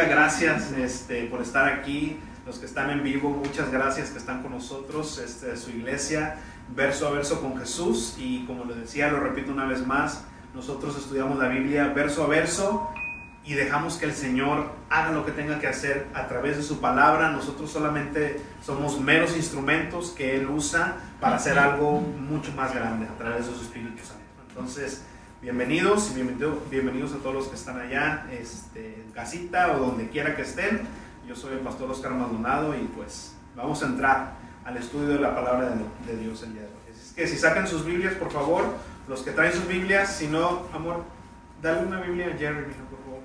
Diga gracias este, por estar aquí, los que están en vivo, muchas gracias que están con nosotros, este, su iglesia, verso a verso con Jesús y como les decía, lo repito una vez más, nosotros estudiamos la Biblia verso a verso y dejamos que el Señor haga lo que tenga que hacer a través de su palabra. Nosotros solamente somos meros instrumentos que Él usa para hacer algo mucho más grande a través de su Espíritu Santo. Entonces, bienvenidos y bienvenidos a todos los que están allá este, en casita o donde quiera que estén. Yo soy el pastor Oscar Maldonado y pues vamos a entrar al estudio de la palabra de, Dios el día de hoy. Es que si sacan sus Biblias, por favor, los que traen sus Biblias, si no, amor, dale una Biblia a Jerry, por favor.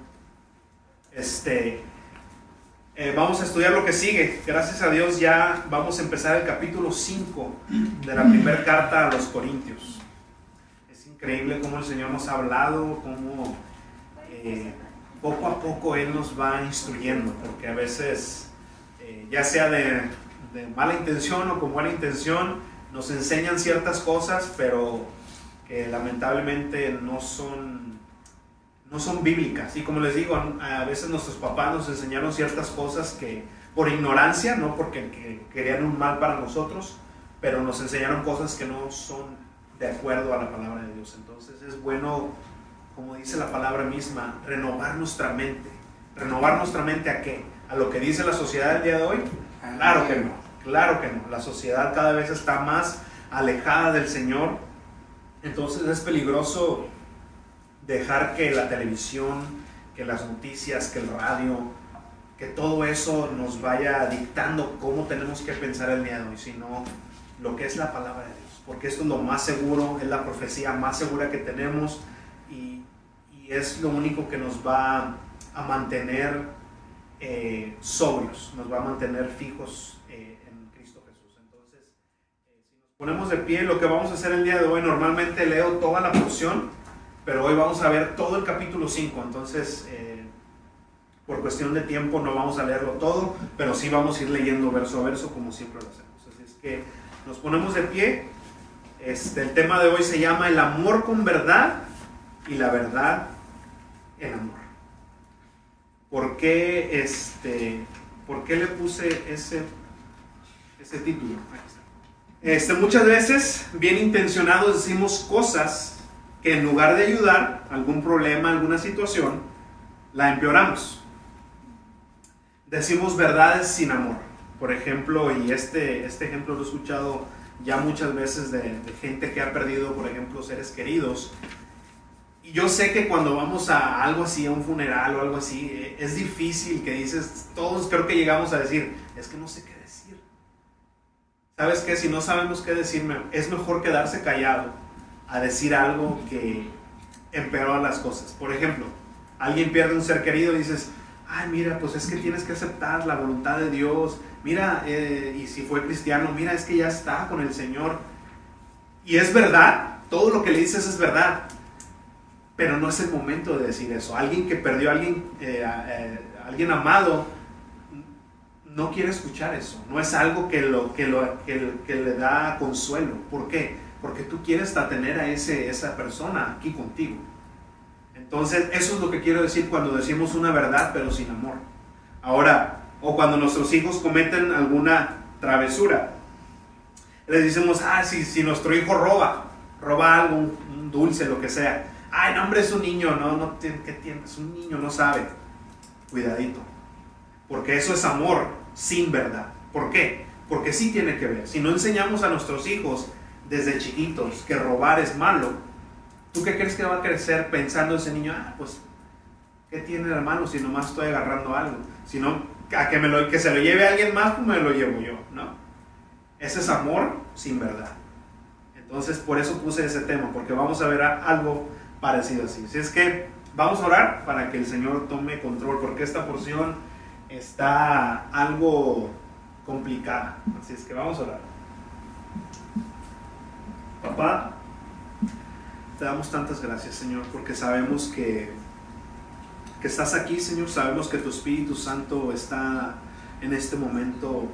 Este, eh, vamos a estudiar lo que sigue. Gracias a Dios ya vamos a empezar el capítulo 5 de la primera carta a los Corintios increíble cómo el Señor nos ha hablado, cómo eh, poco a poco Él nos va instruyendo, porque a veces, eh, ya sea de, mala intención o con buena intención, nos enseñan ciertas cosas, pero que lamentablemente no son, no son bíblicas. Y como les digo, a veces nuestros papás nos enseñaron ciertas cosas que por ignorancia, no porque querían un mal para nosotros, pero nos enseñaron cosas que no son de acuerdo a la palabra de Dios. Entonces es bueno, como dice la palabra misma, renovar nuestra mente. ¿Renovar nuestra mente a qué? ¿A lo que dice la sociedad el día de hoy? Claro que no, claro que no. La sociedad cada vez está más alejada del Señor. Entonces es peligroso dejar que la televisión, que las noticias, que el radio, que todo eso nos vaya dictando cómo tenemos que pensar el día de hoy, sino lo que es la palabra de Dios porque esto es lo más seguro, es la profecía más segura que tenemos y, es lo único que nos va a mantener eh, sobrios, nos va a mantener fijos eh, en Cristo Jesús. Entonces, eh, si nos ponemos de pie, lo que vamos a hacer el día de hoy, normalmente leo toda la porción, pero hoy vamos a ver todo el capítulo 5, entonces por cuestión de tiempo no vamos a leerlo todo, pero sí vamos a ir leyendo verso a verso como siempre lo hacemos. Así es que nos ponemos de pie este, el tema de hoy se llama el amor con verdad y la verdad en amor. ¿Por qué, este, ¿por qué le puse ese, ese título? Este, muchas veces, bien intencionados, decimos cosas que en lugar de ayudar algún problema, alguna situación, la empeoramos. Decimos verdades sin amor. Por ejemplo, y este, este ejemplo lo he escuchado ya muchas veces de, gente que ha perdido, por ejemplo, seres queridos. Y yo sé que cuando vamos a algo así, a un funeral o algo así, eh, es difícil que dices, todos creo que llegamos a decir, es que no sé qué decir. ¿Sabes qué? Si no sabemos qué decirme, es mejor quedarse callado a decir algo que empeora las cosas. Por ejemplo, alguien pierde un ser querido y dices, ay, mira, pues es que tienes que aceptar la voluntad de Dios, mira, eh, y si fue cristiano, mira, es que ya está con el Señor. Y es verdad, todo lo que le dices es verdad, pero no es el momento de decir eso. Alguien que perdió a alguien, eh, eh, alguien amado no quiere escuchar eso. No es algo que, lo, que, lo, que, le da consuelo. ¿Por qué? Porque tú quieres tener a ese, esa persona aquí contigo. Entonces, eso es lo que quiero decir cuando decimos una verdad, pero sin amor. Ahora, o cuando nuestros hijos cometen alguna travesura. Les decimos, ah, si, si nuestro hijo roba, roba algo, un, dulce, lo que sea. Ay, no, hombre, es un niño, no, no, ¿qué tiene? Es un niño, no sabe. Cuidadito. Porque eso es amor sin verdad. ¿Por qué? Porque sí tiene que ver. Si no enseñamos a nuestros hijos desde chiquitos que robar es malo, ¿tú qué crees que va a crecer pensando ese niño? Ah, pues, ¿qué tiene de malo si nomás estoy agarrando algo? Si no, a que, me lo, que se lo lleve a alguien más, pues me lo llevo yo, ¿no? Ese es amor sin verdad. Entonces, por eso puse ese tema, porque vamos a ver algo parecido así. Si es que vamos a orar para que el Señor tome control, porque esta porción está algo complicada. Así es que vamos a orar. Papá, te damos tantas gracias, Señor, porque sabemos que estás aquí, Señor. Sabemos que tu Espíritu Santo está en este momento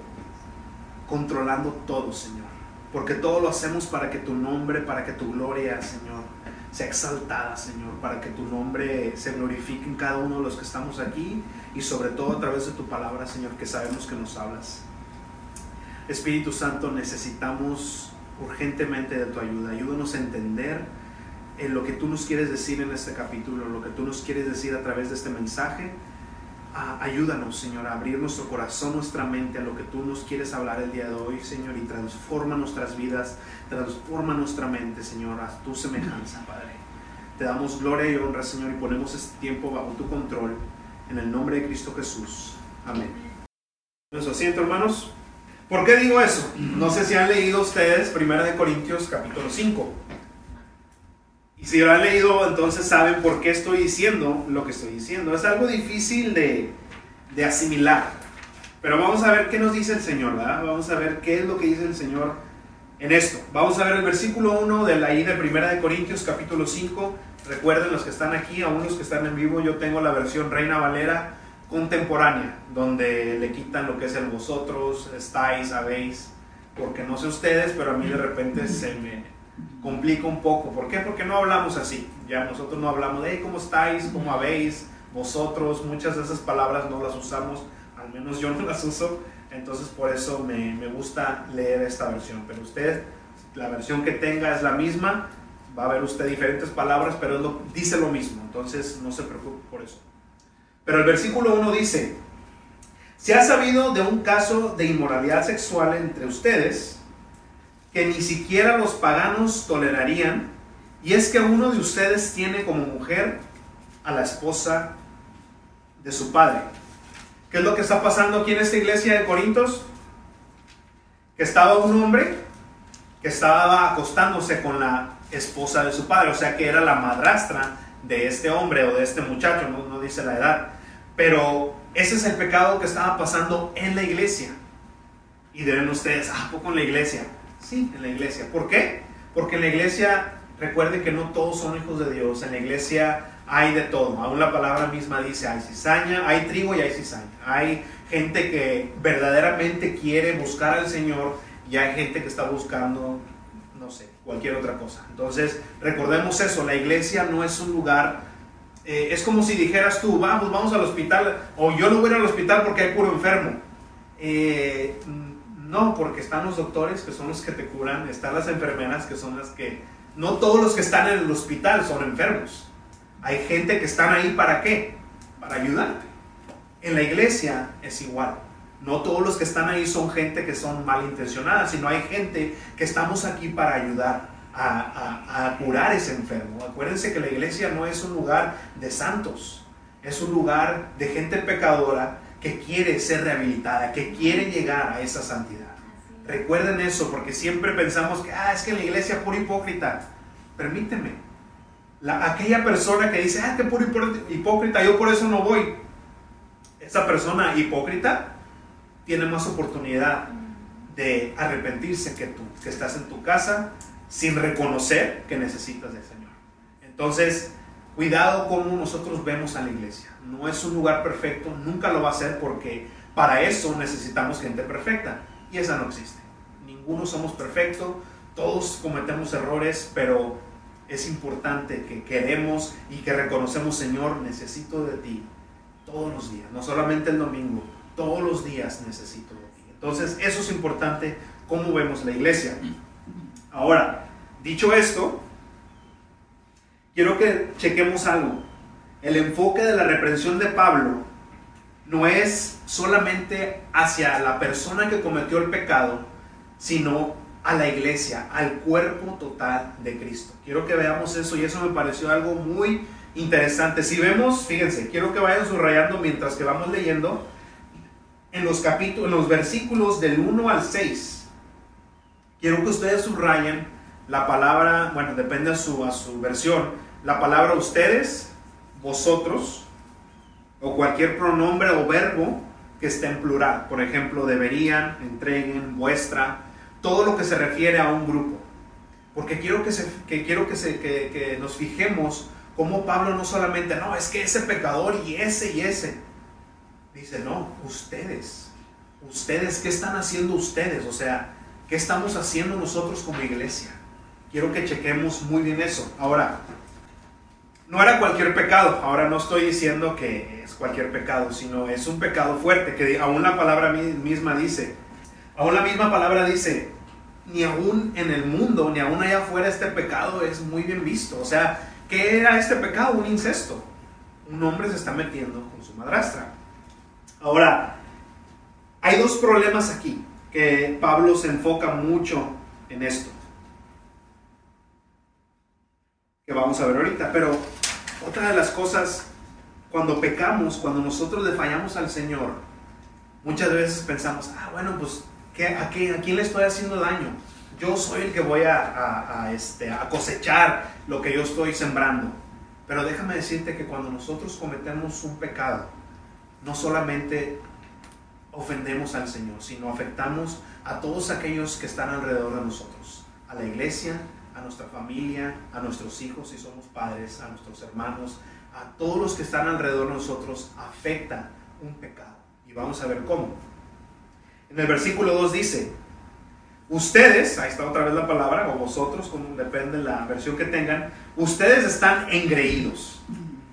controlando todo, Señor. Porque todo lo hacemos para que tu nombre, para que tu gloria, Señor, sea exaltada, Señor, para que tu nombre se glorifique en cada uno de los que estamos aquí y sobre todo a través de tu palabra, Señor, que sabemos que nos hablas. Espíritu Santo, necesitamos urgentemente de tu ayuda. Ayúdanos a entender en lo que tú nos quieres decir en este capítulo, lo que tú nos quieres decir a través de este mensaje. Ayúdanos, Señor, a abrir nuestro corazón, nuestra mente a lo que tú nos quieres hablar el día de hoy, Señor, y transforma nuestras vidas, transforma nuestra mente, Señor, a tu semejanza, Padre. Te damos gloria y honra, Señor, y ponemos este tiempo bajo tu control, en el nombre de Cristo Jesús. Amén. Nuestro asiento, hermanos. ¿Por qué digo eso? No sé si han leído ustedes 1 de Corintios capítulo 5. Y si lo han leído, entonces saben por qué estoy diciendo lo que estoy diciendo. Es algo difícil de, de asimilar. Pero vamos a ver qué nos dice el Señor, ¿verdad? Vamos a ver qué es lo que dice el Señor en esto. Vamos a ver el versículo 1 de la I de 1 de Corintios capítulo 5. Recuerden los que están aquí, aún los que están en vivo, yo tengo la versión Reina Valera contemporánea, donde le quitan lo que es el vosotros, estáis, habéis, porque no sé ustedes, pero a mí de repente se me complica un poco. ¿Por qué? Porque no hablamos así. Ya nosotros no hablamos de cómo estáis, cómo habéis, vosotros, muchas de esas palabras no las usamos, al menos yo no las uso, entonces por eso me, me gusta leer esta versión. Pero usted, la versión que tenga es la misma, va a ver usted diferentes palabras, pero dice lo mismo, entonces no se preocupe por eso. Pero el versículo 1 dice, se ha sabido de un caso de inmoralidad sexual entre ustedes que ni siquiera los paganos tolerarían, y es que uno de ustedes tiene como mujer a la esposa de su padre. ¿Qué es lo que está pasando aquí en esta iglesia de Corintios? Que estaba un hombre que estaba acostándose con la esposa de su padre, o sea que era la madrastra de este hombre o de este muchacho, no, dice la edad. Pero ese es el pecado que estaba pasando en la iglesia. Y deben ustedes, ¿a poco en la iglesia? Sí, en la iglesia. ¿Por qué? Porque en la iglesia, recuerden que no todos son hijos de Dios. En la iglesia hay de todo. Aún la palabra misma dice, hay cizaña, hay trigo y hay cizaña. Hay gente que verdaderamente quiere buscar al Señor y hay gente que está buscando cualquier otra cosa. Entonces, recordemos eso, la iglesia no es un lugar, eh, es como si dijeras tú, vamos, vamos al hospital, o yo no voy al hospital porque hay puro enfermo. Eh, no, porque están los doctores que son los que te curan, están las enfermeras que son las que... No todos los que están en el hospital son enfermos. Hay gente que están ahí para qué? Para ayudarte. En la iglesia es igual. No todos los que están ahí son gente que son malintencionadas, sino hay gente que estamos aquí para ayudar a, curar ese enfermo. Acuérdense que la iglesia no es un lugar de santos, es un lugar de gente pecadora que quiere ser rehabilitada, que quiere llegar a esa santidad. Recuerden eso, porque siempre pensamos que, ah, es que la iglesia es pura hipócrita. Permíteme. La, aquella persona que dice, ah, que puro hipócrita, yo por eso no voy. Esa persona hipócrita tiene más oportunidad de arrepentirse que tú, que estás en tu casa sin reconocer que necesitas del Señor. Entonces, cuidado como nosotros vemos a la iglesia. No es un lugar perfecto, nunca lo va a ser porque para eso necesitamos gente perfecta y esa no existe. Ninguno somos perfectos, todos cometemos errores, pero es importante que queremos y que reconocemos, Señor, necesito de ti todos los días, no solamente el domingo, todos los días necesito de ti. Entonces, eso es importante, cómo vemos la iglesia. Ahora, dicho esto, quiero que chequemos algo. El enfoque de la reprensión de Pablo no es solamente hacia la persona que cometió el pecado, sino a la iglesia, al cuerpo total de Cristo. Quiero que veamos eso y eso me pareció algo muy interesante. Si vemos, fíjense, quiero que vayan subrayando mientras que vamos leyendo en los capítulos, en los versículos del 1 al 6, quiero que ustedes subrayen la palabra, bueno, depende a su, a su versión, la palabra ustedes, vosotros, o cualquier pronombre o verbo que esté en plural. Por ejemplo, deberían, entreguen, vuestra, todo lo que se refiere a un grupo. Porque quiero que, se, que quiero que, se, que, que nos fijemos cómo Pablo no solamente, no, es que ese pecador y ese y ese, Dice, no, ustedes. Ustedes, ¿qué están haciendo ustedes? O sea, ¿qué estamos haciendo nosotros como iglesia? quiero que chequemos muy bien eso. Ahora, no era cualquier pecado, ahora no estoy diciendo que es cualquier pecado, sino es un pecado fuerte, que aún la palabra misma dice, aún la misma palabra dice, ni aún en el mundo, ni aún allá afuera este pecado es muy bien visto. O sea, ¿qué era este pecado? Un incesto. Un hombre se está metiendo con su madrastra. Ahora, hay dos problemas aquí que Pablo se enfoca mucho en esto. Que vamos a ver ahorita. Pero otra de las cosas, cuando pecamos, cuando nosotros le fallamos al Señor, muchas veces pensamos, ah, bueno, pues, qué, ¿a quién le estoy haciendo daño? Yo soy el que voy a, este, a cosechar lo que yo estoy sembrando. Pero déjame decirte que cuando nosotros cometemos un pecado, no solamente ofendemos al Señor, sino afectamos a todos aquellos que están alrededor de nosotros, a la iglesia, a nuestra familia, a nuestros hijos si somos padres, a nuestros hermanos, a todos los que están alrededor de nosotros, afecta un pecado. Y vamos a ver cómo. En el versículo 2 dice, ustedes, ahí está otra vez la palabra, o vosotros, como depende de la versión que tengan, ustedes están engreídos.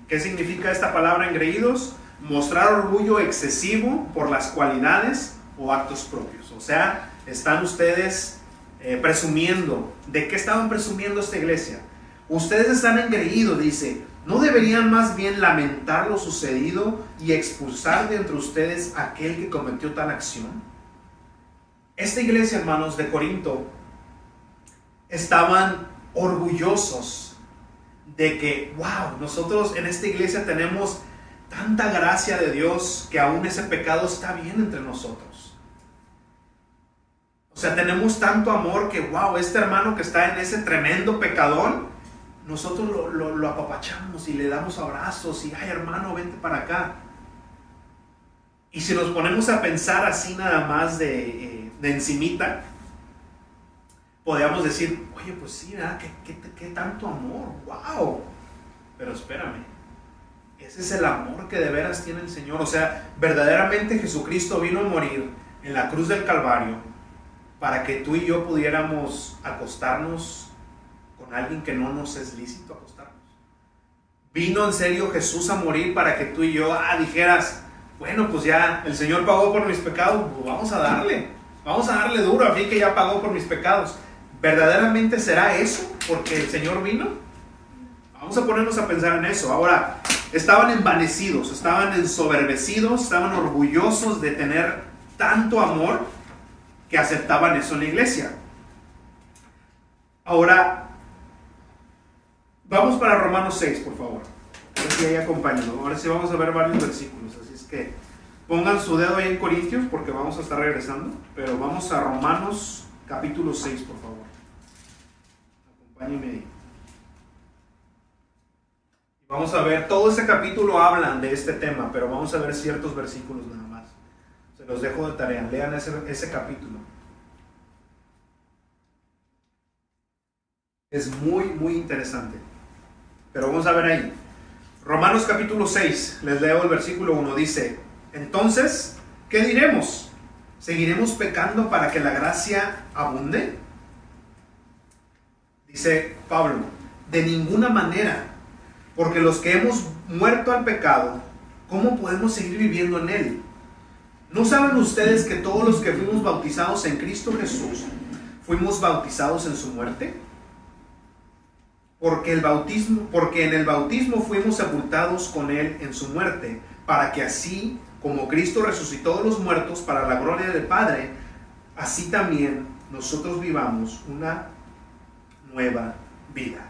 ¿Qué significa esta palabra engreídos? mostrar orgullo excesivo por las cualidades o actos propios. O sea, están ustedes eh, presumiendo. ¿De qué estaban presumiendo esta iglesia? Ustedes están engreídos, dice. ¿No deberían más bien lamentar lo sucedido y expulsar de entre ustedes aquel que cometió tal acción? Esta iglesia, hermanos, de Corinto, estaban orgullosos de que, wow, nosotros en esta iglesia tenemos tanta gracia de Dios que aún ese pecado está bien entre nosotros. O sea, tenemos tanto amor que, wow, este hermano que está en ese tremendo pecadón, nosotros lo, apapachamos y le damos abrazos y, ay hermano, vente para acá. Y si nos ponemos a pensar así nada más de, eh, de encimita, podríamos decir, oye, pues sí, ¿verdad? ¿Qué, qué tanto amor? ¡Wow! Pero espérame, ese es el amor que de veras tiene el Señor. O sea, verdaderamente Jesucristo vino a morir en la cruz del Calvario para que tú y yo pudiéramos acostarnos con alguien que no nos es lícito acostarnos. Vino en serio Jesús a morir para que tú y yo ah, dijeras, bueno, pues ya el Señor pagó por mis pecados, pues vamos a darle, vamos a darle duro a fin que ya pagó por mis pecados. ¿Verdaderamente será eso porque el Señor vino? Vamos a ponernos a pensar en eso. Ahora, estaban envanecidos, estaban ensoberbecidos, estaban orgullosos de tener tanto amor que aceptaban eso en la iglesia. Ahora, vamos para Romanos 6, por favor. Ahora ahí acompañando. Ahora sí vamos a ver varios versículos, así es que pongan su dedo ahí en Corintios porque vamos a estar regresando. Pero vamos a Romanos capítulo 6, por favor. Acompáñenme ahí. Vamos a ver, todo este capítulo hablan de este tema, pero vamos a ver ciertos versículos nada más. Se los dejo de tarea, lean ese, ese capítulo. Es muy, muy interesante. Pero vamos a ver ahí. Romanos capítulo 6, les leo el versículo 1, dice, entonces, ¿qué diremos? ¿Seguiremos pecando para que la gracia abunde? Dice Pablo, de ninguna manera porque los que hemos muerto al pecado, ¿cómo podemos seguir viviendo en él? ¿No saben ustedes que todos los que fuimos bautizados en Cristo Jesús, fuimos bautizados en su muerte? Porque, el bautismo, porque en el bautismo fuimos sepultados con él en su muerte, para que así como Cristo resucitó de los muertos para la gloria del Padre, así también nosotros vivamos una nueva vida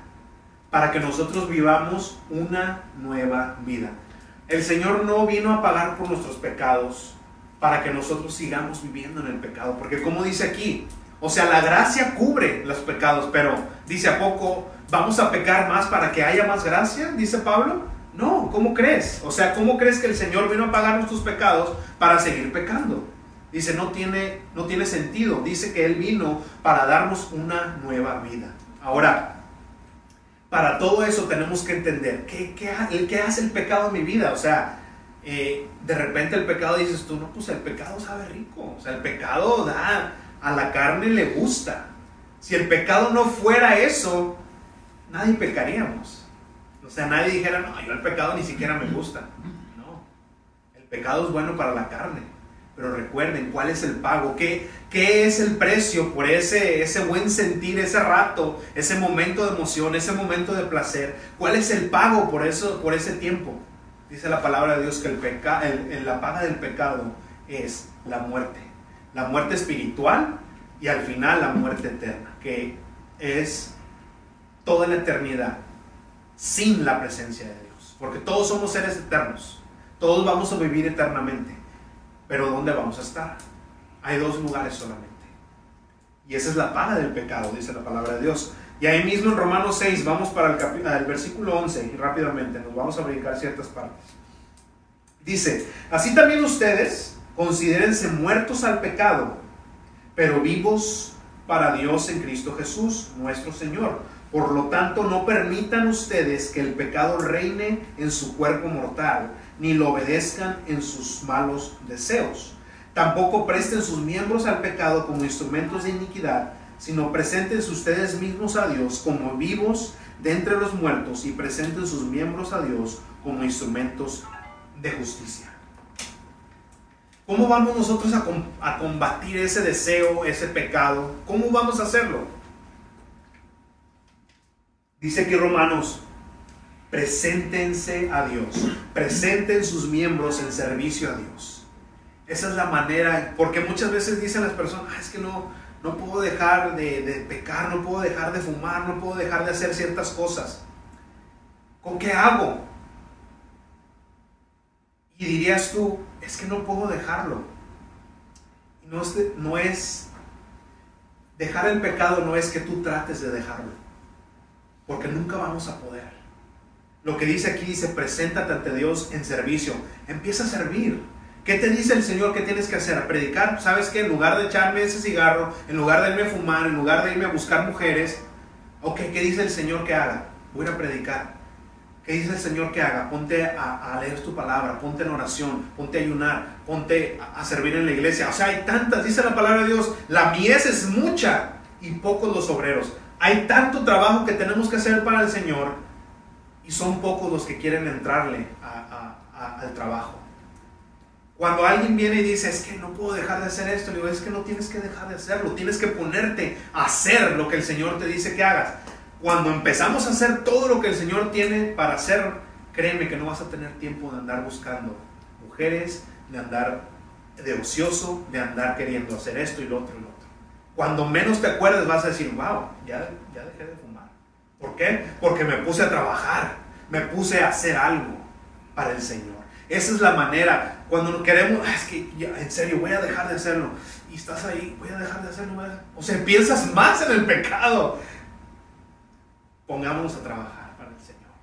para que nosotros vivamos una nueva vida. El Señor no vino a pagar por nuestros pecados para que nosotros sigamos viviendo en el pecado, porque como dice aquí, o sea, la gracia cubre los pecados, pero dice a poco, ¿vamos a pecar más para que haya más gracia? Dice Pablo. No, ¿cómo crees? O sea, ¿cómo crees que el Señor vino a pagar nuestros pecados para seguir pecando? Dice, no tiene, no tiene sentido. Dice que Él vino para darnos una nueva vida. Ahora, para todo eso tenemos que entender qué, qué, hace el pecado en mi vida. O sea, eh, de repente el pecado dices tú, no, pues el pecado sabe rico. O sea, el pecado da, a la carne le gusta. Si el pecado no fuera eso, nadie pecaríamos. O sea, nadie dijera, no, yo el pecado ni siquiera me gusta. No, el pecado es bueno para la carne. Pero recuerden, ¿cuál es el pago? ¿Qué, qué es el precio por ese, ese buen sentir, ese rato, ese momento de emoción, ese momento de placer? ¿Cuál es el pago por, eso, por ese tiempo? Dice la palabra de Dios que el peca, el, la paga del pecado es la muerte. La muerte espiritual y al final la muerte eterna, que es toda la eternidad sin la presencia de Dios. Porque todos somos seres eternos. Todos vamos a vivir eternamente. Pero ¿dónde vamos a estar? Hay dos lugares solamente. Y esa es la paga del pecado, dice la palabra de Dios. Y ahí mismo en Romanos 6, vamos para el, el versículo 11 y rápidamente nos vamos a brincar ciertas partes. Dice, así también ustedes considérense muertos al pecado, pero vivos para Dios en Cristo Jesús, nuestro Señor. Por lo tanto, no permitan ustedes que el pecado reine en su cuerpo mortal, ni lo obedezcan en sus malos deseos. Tampoco presten sus miembros al pecado como instrumentos de iniquidad, sino presenten ustedes mismos a Dios como vivos de entre los muertos y presenten sus miembros a Dios como instrumentos de justicia. ¿Cómo vamos nosotros a, a combatir ese deseo, ese pecado? ¿Cómo vamos a hacerlo? Dice aquí Romanos, preséntense a Dios, presenten sus miembros en servicio a Dios. Esa es la manera, porque muchas veces dicen las personas, ah, es que no, no puedo dejar de, de, pecar, no puedo dejar de fumar, no puedo dejar de hacer ciertas cosas. ¿Con qué hago? Y dirías tú, es que no puedo dejarlo. No es, no es, dejar el pecado no es que tú trates de dejarlo, porque nunca vamos a poder. Lo que dice aquí dice, preséntate ante Dios en servicio. Empieza a servir. ¿Qué te dice el Señor que tienes que hacer? Predicar. ¿Sabes que En lugar de echarme ese cigarro, en lugar de irme a fumar, en lugar de irme a buscar mujeres, ok, ¿qué dice el Señor que haga? Voy a predicar. ¿Qué dice el Señor que haga? Ponte a, leer tu palabra, ponte en oración, ponte a ayunar, ponte a, a servir en la iglesia. O sea, hay tantas, dice la palabra de Dios, la mies es mucha y pocos los obreros. Hay tanto trabajo que tenemos que hacer para el Señor y son pocos los que quieren entrarle al trabajo. Cuando alguien viene y dice, es que no puedo dejar de hacer esto, le digo, es que no tienes que dejar de hacerlo, tienes que ponerte a hacer lo que el Señor te dice que hagas. Cuando empezamos a hacer todo lo que el Señor tiene para hacer, créeme que no vas a tener tiempo de andar buscando mujeres, de andar de ocioso, de andar queriendo hacer esto y lo otro y lo otro. Cuando menos te acuerdes vas a decir, wow, ya, ya dejé de fumar. ¿Por qué? Porque me puse a trabajar, me puse a hacer algo para el Señor. Esa es la manera. Cuando queremos, ah, es que en serio, voy a dejar de hacerlo. Y estás ahí, voy a dejar de hacerlo. O sea, piensas más en el pecado pongámonos a trabajar para el Señor.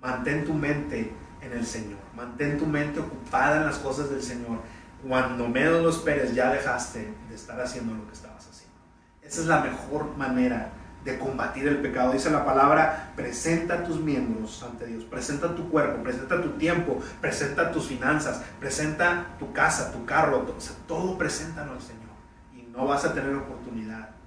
Mantén tu mente en el Señor. Mantén tu mente ocupada en las cosas del Señor. Cuando menos lo esperes, ya dejaste de estar haciendo lo que haciendo. Esa es la mejor manera de combatir el pecado. Dice la palabra, presenta tus miembros ante Dios, presenta tu cuerpo, presenta tu tiempo, presenta tus finanzas, presenta tu casa, tu carro, todo, todo preséntalo al Señor. Y no vas a tener oportunidad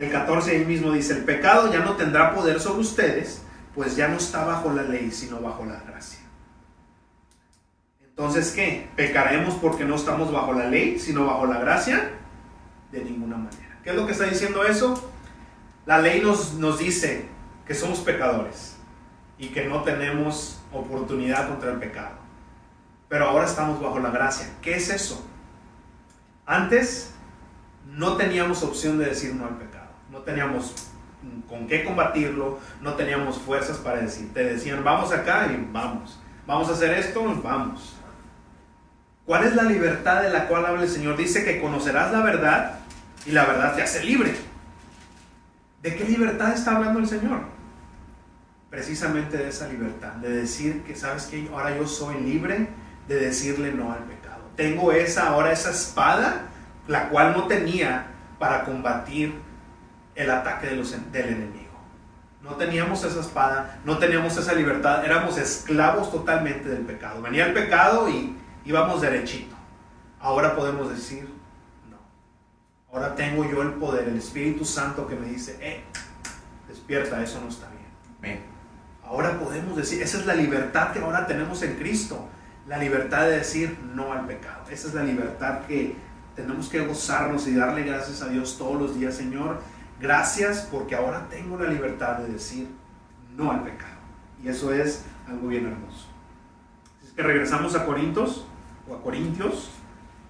el 14 ahí mismo dice, el pecado ya no tendrá poder sobre ustedes, pues ya no está bajo la ley, sino bajo la gracia. Entonces, ¿qué? ¿Pecaremos porque no estamos bajo la ley, sino bajo la gracia? De ninguna manera. ¿Qué es lo que está diciendo eso? La ley nos, nos dice que somos pecadores y que no tenemos oportunidad contra el pecado. Pero ahora estamos bajo la gracia. ¿Qué es eso? Antes no teníamos opción de decir no al pecado no teníamos con qué combatirlo, no teníamos fuerzas para decir, te decían, vamos acá y vamos, vamos a hacer esto, vamos. ¿Cuál es la libertad de la cual habla el Señor? Dice que conocerás la verdad y la verdad te hace libre. ¿De qué libertad está hablando el Señor? Precisamente de esa libertad, de decir que, ¿sabes que Ahora yo soy libre de decirle no al pecado. Tengo esa, ahora esa espada, la cual no tenía para combatir el ataque del enemigo. No teníamos esa espada, no teníamos esa libertad, éramos esclavos totalmente del pecado. Venía el pecado y íbamos derechito. Ahora podemos decir. Ahora tengo yo el poder, el Espíritu Santo que me dice, eh, despierta, eso no está bien. Ahora podemos decir, esa es la libertad que ahora tenemos en Cristo, la libertad de decir no al pecado. Esa es la libertad que tenemos que gozarnos y darle gracias a Dios todos los días, Señor. Gracias porque ahora tengo la libertad de decir no al pecado. Y eso es algo bien hermoso. Es que regresamos a Corintios o a Corintios,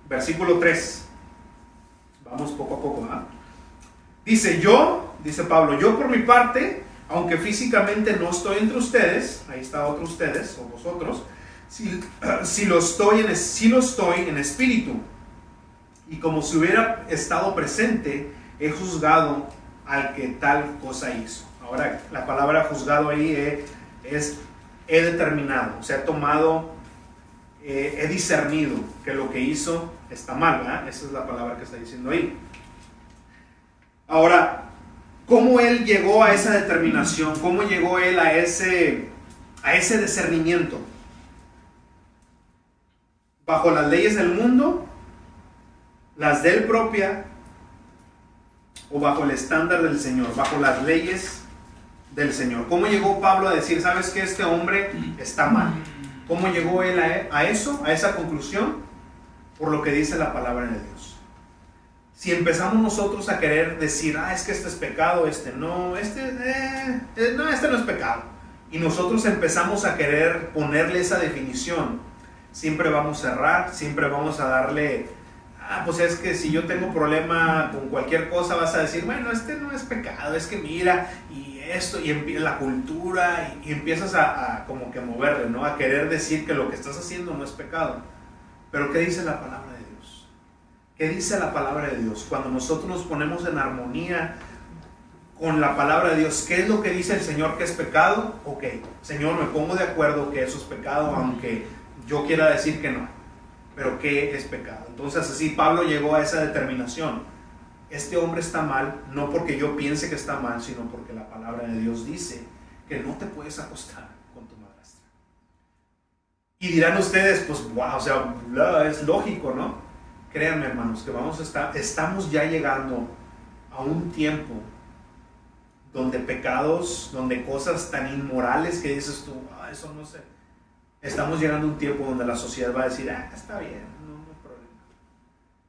versículo 3. Vamos poco a poco. ¿ah? Dice yo, dice Pablo, yo por mi parte, aunque físicamente no estoy entre ustedes, ahí está otro ustedes o vosotros, si, si, lo estoy en, si lo estoy en espíritu. Y como si hubiera estado presente, he juzgado al que tal cosa hizo. Ahora, la palabra juzgado ahí es, es he determinado, o sea, he tomado, eh, he discernido que lo que hizo está mal. Esa es la palabra que está diciendo ahí. Ahora, ¿cómo él llegó a esa determinación? ¿Cómo llegó él a ese, a ese discernimiento? Bajo las leyes del mundo, las de él propia, o bajo el estándar del Señor, bajo las leyes del Señor. ¿Cómo llegó Pablo a decir, sabes que este hombre está mal? ¿Cómo llegó él a, eso, a esa conclusión? Por lo que dice la palabra de Dios. Si empezamos nosotros a querer decir, ah, es que este es pecado, este no, este, eh, eh, no, este no es pecado. Y nosotros empezamos a querer ponerle esa definición, siempre vamos a errar, siempre vamos a darle ah, pues es que si yo tengo problema con cualquier cosa, vas a decir, bueno, este no es pecado, es que mira, y esto, y la cultura, y, empiezas a, como que moverle, ¿no? A querer decir que lo que estás haciendo no es pecado. Pero ¿qué dice la palabra de Dios? ¿Qué dice la palabra de Dios? Cuando nosotros nos ponemos en armonía con la palabra de Dios, ¿qué es lo que dice el Señor que es pecado? Ok, Señor, me pongo de acuerdo que eso es pecado, aunque yo quiera decir que no pero ¿qué es pecado? Entonces así Pablo llegó a esa determinación. Este hombre está mal, no porque yo piense que está mal, sino porque la palabra de Dios dice que no te puedes acostar con tu madrastra. Y dirán ustedes, pues, wow, o sea, es lógico, ¿no? Créanme, hermanos, que vamos a estar, estamos ya llegando a un tiempo donde pecados, donde cosas tan inmorales que dices tú, ah, eso no sé estamos llegando a un tiempo donde la sociedad va a decir, ah, está bien, no, hay problema.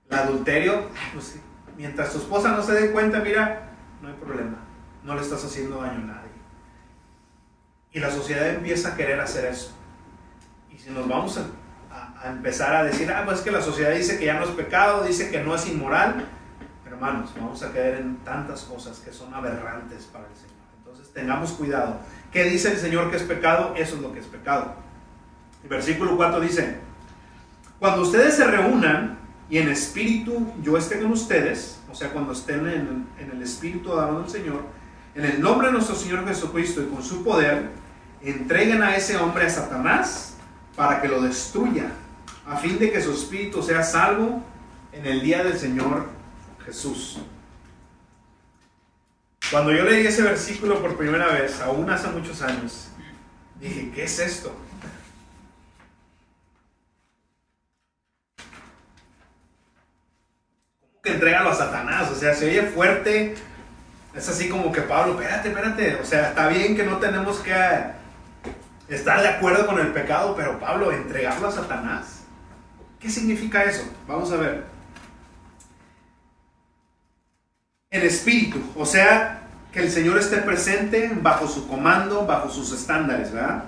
El adulterio, pues mientras tu esposa no se dé cuenta, mira, no hay problema, no le estás haciendo daño a nadie. Y la sociedad empieza a querer hacer eso. Y si nos vamos a, empezar a decir, ah, pues es que la sociedad dice que ya no es pecado, dice que no es inmoral, hermanos, vamos a caer en tantas cosas que son aberrantes para el Señor. Entonces tengamos cuidado. ¿Qué dice el Señor que es pecado? Eso es lo que es pecado. El versículo 4 dice, cuando ustedes se reúnan y en espíritu yo esté con ustedes, o sea, cuando estén en, el espíritu dado del Señor, en el nombre de nuestro Señor Jesucristo y con su poder, entreguen a ese hombre a Satanás para que lo destruya, a fin de que su espíritu sea salvo en el día del Señor Jesús. Cuando yo leí ese versículo por primera vez, aún hace muchos años, dije, ¿qué es esto? Que entregarlo a Satanás, o sea, se oye fuerte, es así como que Pablo, espérate, espérate, o sea, está bien que no tenemos que estar de acuerdo con el pecado, pero Pablo, entregarlo a Satanás, ¿qué significa eso? Vamos a ver. El espíritu, o sea, que el Señor esté presente bajo su comando, bajo sus estándares, ¿verdad?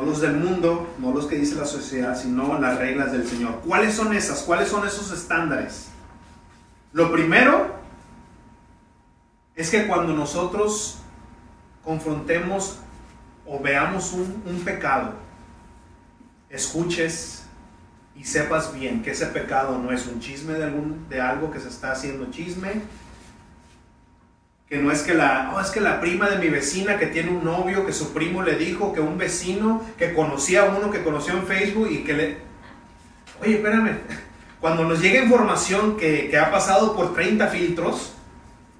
No los del mundo, no los que dice la sociedad, sino las reglas del Señor. ¿Cuáles son esas? ¿Cuáles son esos estándares? Lo primero es que cuando nosotros confrontemos o veamos un, pecado, escuches y sepas bien que ese pecado no es un chisme de, algún, de algo que se está haciendo chisme, que no es que la, oh, es que la prima de mi vecina que tiene un novio, que su primo le dijo, que un vecino que conocía a uno que conoció en Facebook y que le... Oye, espérame, cuando nos llega información que, que ha pasado por 30 filtros,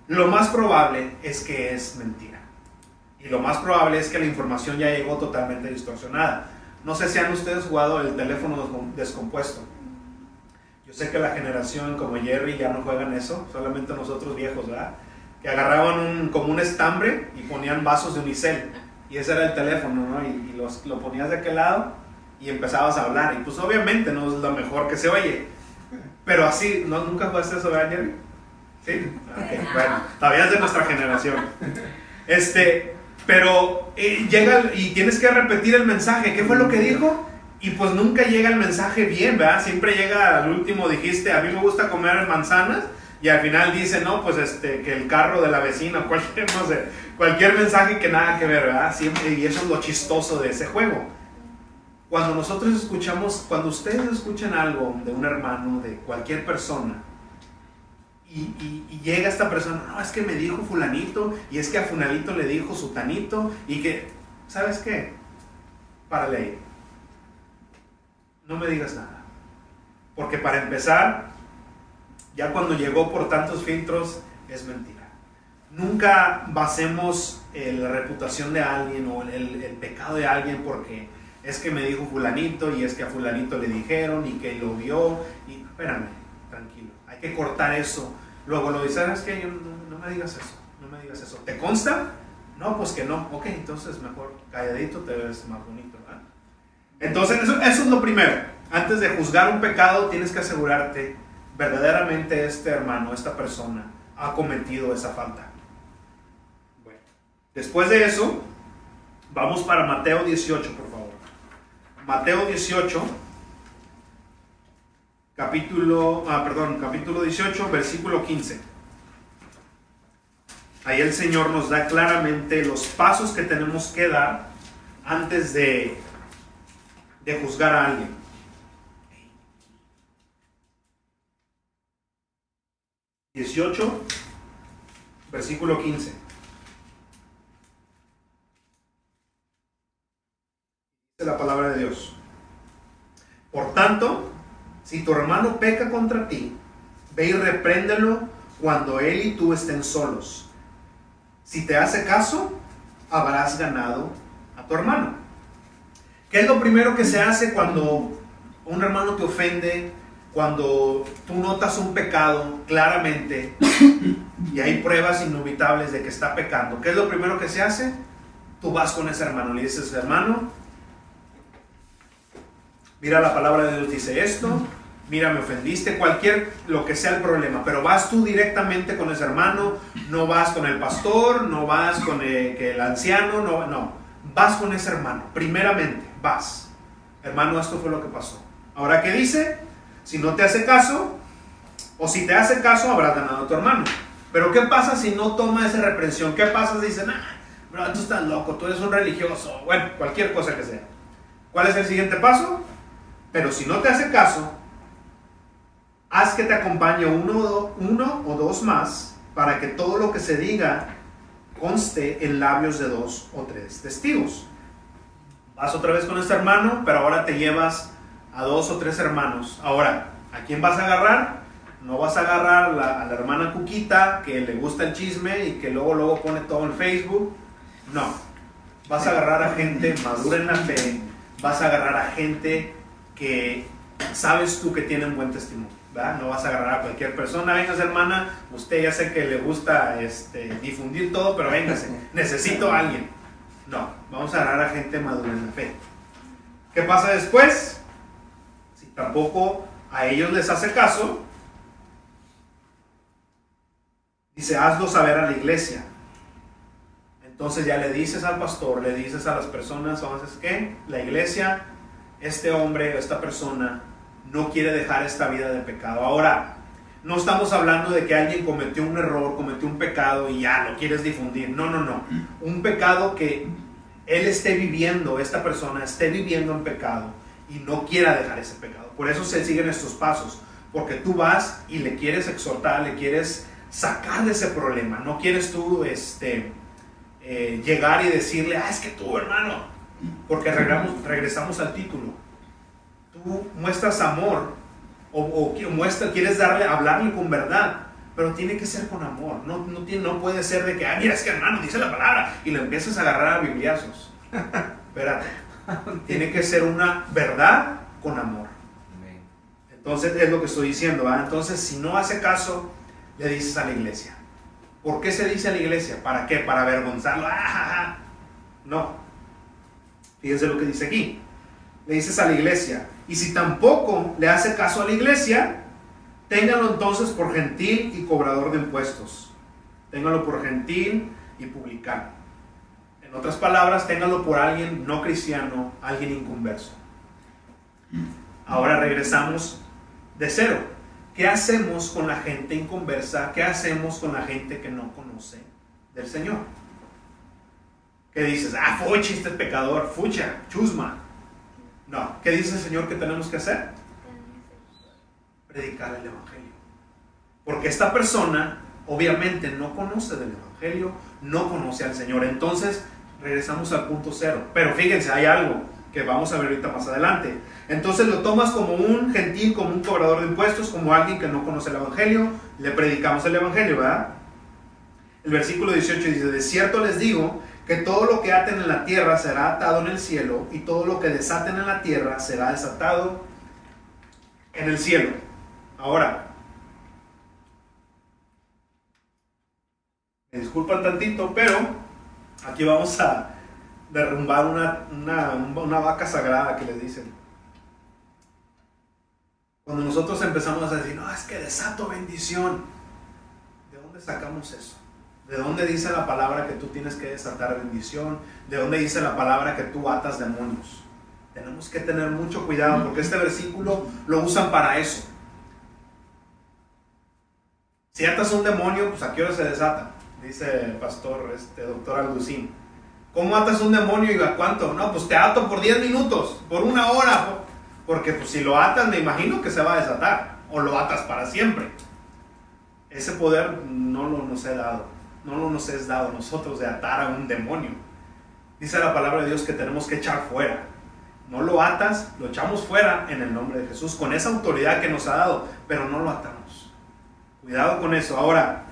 lo más probable es que es mentira. Y lo más probable es que la información ya llegó totalmente distorsionada. No sé si han ustedes jugado el teléfono descompuesto. Yo sé que la generación como Jerry ya no juegan eso, solamente nosotros viejos, ¿verdad? Que agarraban un, como un estambre y ponían vasos de unicel. Y ese era el teléfono, ¿no? Y, los, lo ponías de aquel lado y empezabas a hablar. Y pues obviamente no es lo mejor que se oye. Pero así, ¿no? ¿nunca jugaste eso, ¿verdad, Jerry? Sí. Bueno, todavía es de nuestra generación. Este, pero eh, llega y tienes que repetir el mensaje. ¿Qué fue lo que dijo? Y pues nunca llega el mensaje bien, ¿verdad? Siempre llega al último, dijiste, a mí me gusta comer manzanas. Y al final dice, no, pues este, que el carro de la vecina, cualquier, no sé, cualquier mensaje que nada que ver, ¿verdad? Siempre, y eso es lo chistoso de ese juego. Cuando nosotros escuchamos, cuando ustedes escuchan algo de un hermano, de cualquier persona, y, llega esta persona, no, es que me dijo fulanito, y es que a fulanito le dijo sutanito, y que, ¿sabes qué? Para ley, no me digas nada. Porque para empezar, ya cuando llegó por tantos filtros, es mentira. Nunca basemos eh, la reputación de alguien o el, el pecado de alguien porque es que me dijo fulanito y es que a fulanito le dijeron y que lo vio. Y espérame, tranquilo, hay que cortar eso Luego lo dices, es que no, me digas eso, no me digas eso. ¿Te consta? No, pues que no. Ok, entonces mejor calladito te ves más bonito. ¿verdad? Entonces, eso es lo primero. Antes de juzgar un pecado, tienes que asegurarte verdaderamente este hermano, esta persona, ha cometido esa falta. Bueno, después de eso, vamos para Mateo 18, por favor. Mateo 18 capítulo, ah, perdón, capítulo 18, versículo 15. Ahí el Señor nos da claramente los pasos que tenemos que dar antes de, de juzgar a alguien. 18, versículo 15. Dice la palabra de Dios. Por tanto, si tu hermano peca contra ti, ve y repréndelo cuando él y tú estén solos. Si te hace caso, habrás ganado a tu hermano. ¿Qué es lo primero que se hace cuando un hermano te ofende? Cuando tú notas un pecado claramente y hay pruebas indubitables de que está pecando. ¿Qué es lo primero que se hace? Tú vas con ese hermano, le dices, hermano, mira la palabra de Dios dice esto, mira, me ofendiste, cualquier, lo que sea el problema, pero vas tú directamente con ese hermano, no vas con el pastor, no vas con el, anciano, no, no, vas con ese hermano, primeramente, vas. Hermano, esto fue lo que pasó. Ahora, ¿qué dice? Si no te hace caso, o si te hace caso, habrás ganado a tu hermano. Pero ¿qué pasa si no toma esa reprensión? ¿Qué pasa si dice, nah, bro, tú estás loco, tú eres un religioso? Bueno, cualquier cosa que sea. ¿Cuál es el siguiente paso? Pero si no te hace caso, haz que te acompañe uno, uno o dos más para que todo lo que se diga conste en labios de dos o tres testigos. Vas otra vez con este hermano, pero ahora te llevas a dos o tres hermanos. Ahora, ¿a quién vas a agarrar? No vas a agarrar a la hermana Cuquita que le gusta el chisme y que luego luego pone todo en Facebook. No, vas a agarrar a gente madura en la fe, vas a agarrar a gente que sabes tú que tienen buen testimonio. No vas a agarrar a cualquier persona, véngase hermana, usted ya sé que le gusta este, difundir todo, pero véngase, necesito a alguien. No, vamos a agarrar a gente madura en la fe. ¿Qué pasa después? Tampoco a ellos les hace caso, dice, hazlo saber a la iglesia. Entonces ya le dices al pastor, le dices a las personas, es que la iglesia, este hombre, esta persona, no quiere dejar esta vida de pecado. Ahora, no estamos hablando de que alguien cometió un error, cometió un pecado y ya lo quieres difundir. No, no, no. Un pecado que él esté viviendo, esta persona esté viviendo en pecado y no quiera dejar ese pecado. Por eso se siguen estos pasos. Porque tú vas y le quieres exhortar, le quieres sacar de ese problema. No quieres tú este, eh, llegar y decirle, ah, es que tú, hermano. Porque regresamos, regresamos al título tú muestras amor o, o, muestra, quieres darle, hablarle con verdad, pero tiene que ser con amor. No, no, tiene, no puede ser de que, ah, mira, es que hermano, dice la palabra y le empiezas a agarrar a bibliazos. Espérate. Tiene que ser una verdad con amor. Entonces es lo que estoy diciendo. ¿va? Entonces si no hace caso, le dices a la iglesia. ¿Por qué se dice a la iglesia? ¿Para qué? ¿Para avergonzarlo? ¡Ah, no. Fíjense lo que dice aquí. Le dices a la iglesia. Y si tampoco le hace caso a la iglesia, ténganlo entonces por gentil y cobrador de impuestos. Ténganlo por gentil y publicano. En otras palabras, ténganlo por alguien no cristiano, alguien inconverso. Ahora regresamos de cero. ¿Qué hacemos con la gente inconversa? ¿Qué hacemos con la gente que no conoce del Señor? ¿Qué dices? Ah, fuchi, este es pecador, fucha, chusma. No, ¿qué dice el Señor que tenemos que hacer? Predicar el Evangelio. Porque esta persona obviamente no conoce del Evangelio, no conoce al Señor. Entonces, regresamos al punto cero. Pero fíjense, hay algo que vamos a ver ahorita más adelante. Entonces lo tomas como un gentil, como un cobrador de impuestos, como alguien que no conoce el Evangelio, le predicamos el Evangelio, ¿verdad? El versículo 18 dice, de cierto les digo que todo lo que aten en la tierra será atado en el cielo y todo lo que desaten en la tierra será desatado en el cielo. Ahora, me disculpan tantito, pero aquí vamos a derrumbar una, una, vaca sagrada que les dicen. Cuando nosotros empezamos a decir, no, es que desato bendición, ¿de dónde sacamos eso? ¿De dónde dice la palabra que tú tienes que desatar bendición? ¿De dónde dice la palabra que tú atas demonios? Tenemos que tener mucho cuidado porque este versículo lo usan para eso. Si atas un demonio, pues a qué hora se desata, dice el pastor, este doctor Alducín. ¿Cómo atas un demonio y a cuánto? No, pues te ato por 10 minutos, por una hora. Porque pues si lo atas, me imagino que se va a desatar. O lo atas para siempre. Ese poder no lo nos he dado. No lo nos es dado nosotros de atar a un demonio. Dice la palabra de Dios que tenemos que echar fuera. No lo atas, lo echamos fuera en el nombre de Jesús, con esa autoridad que nos ha dado, pero no lo atamos. Cuidado con eso. Ahora,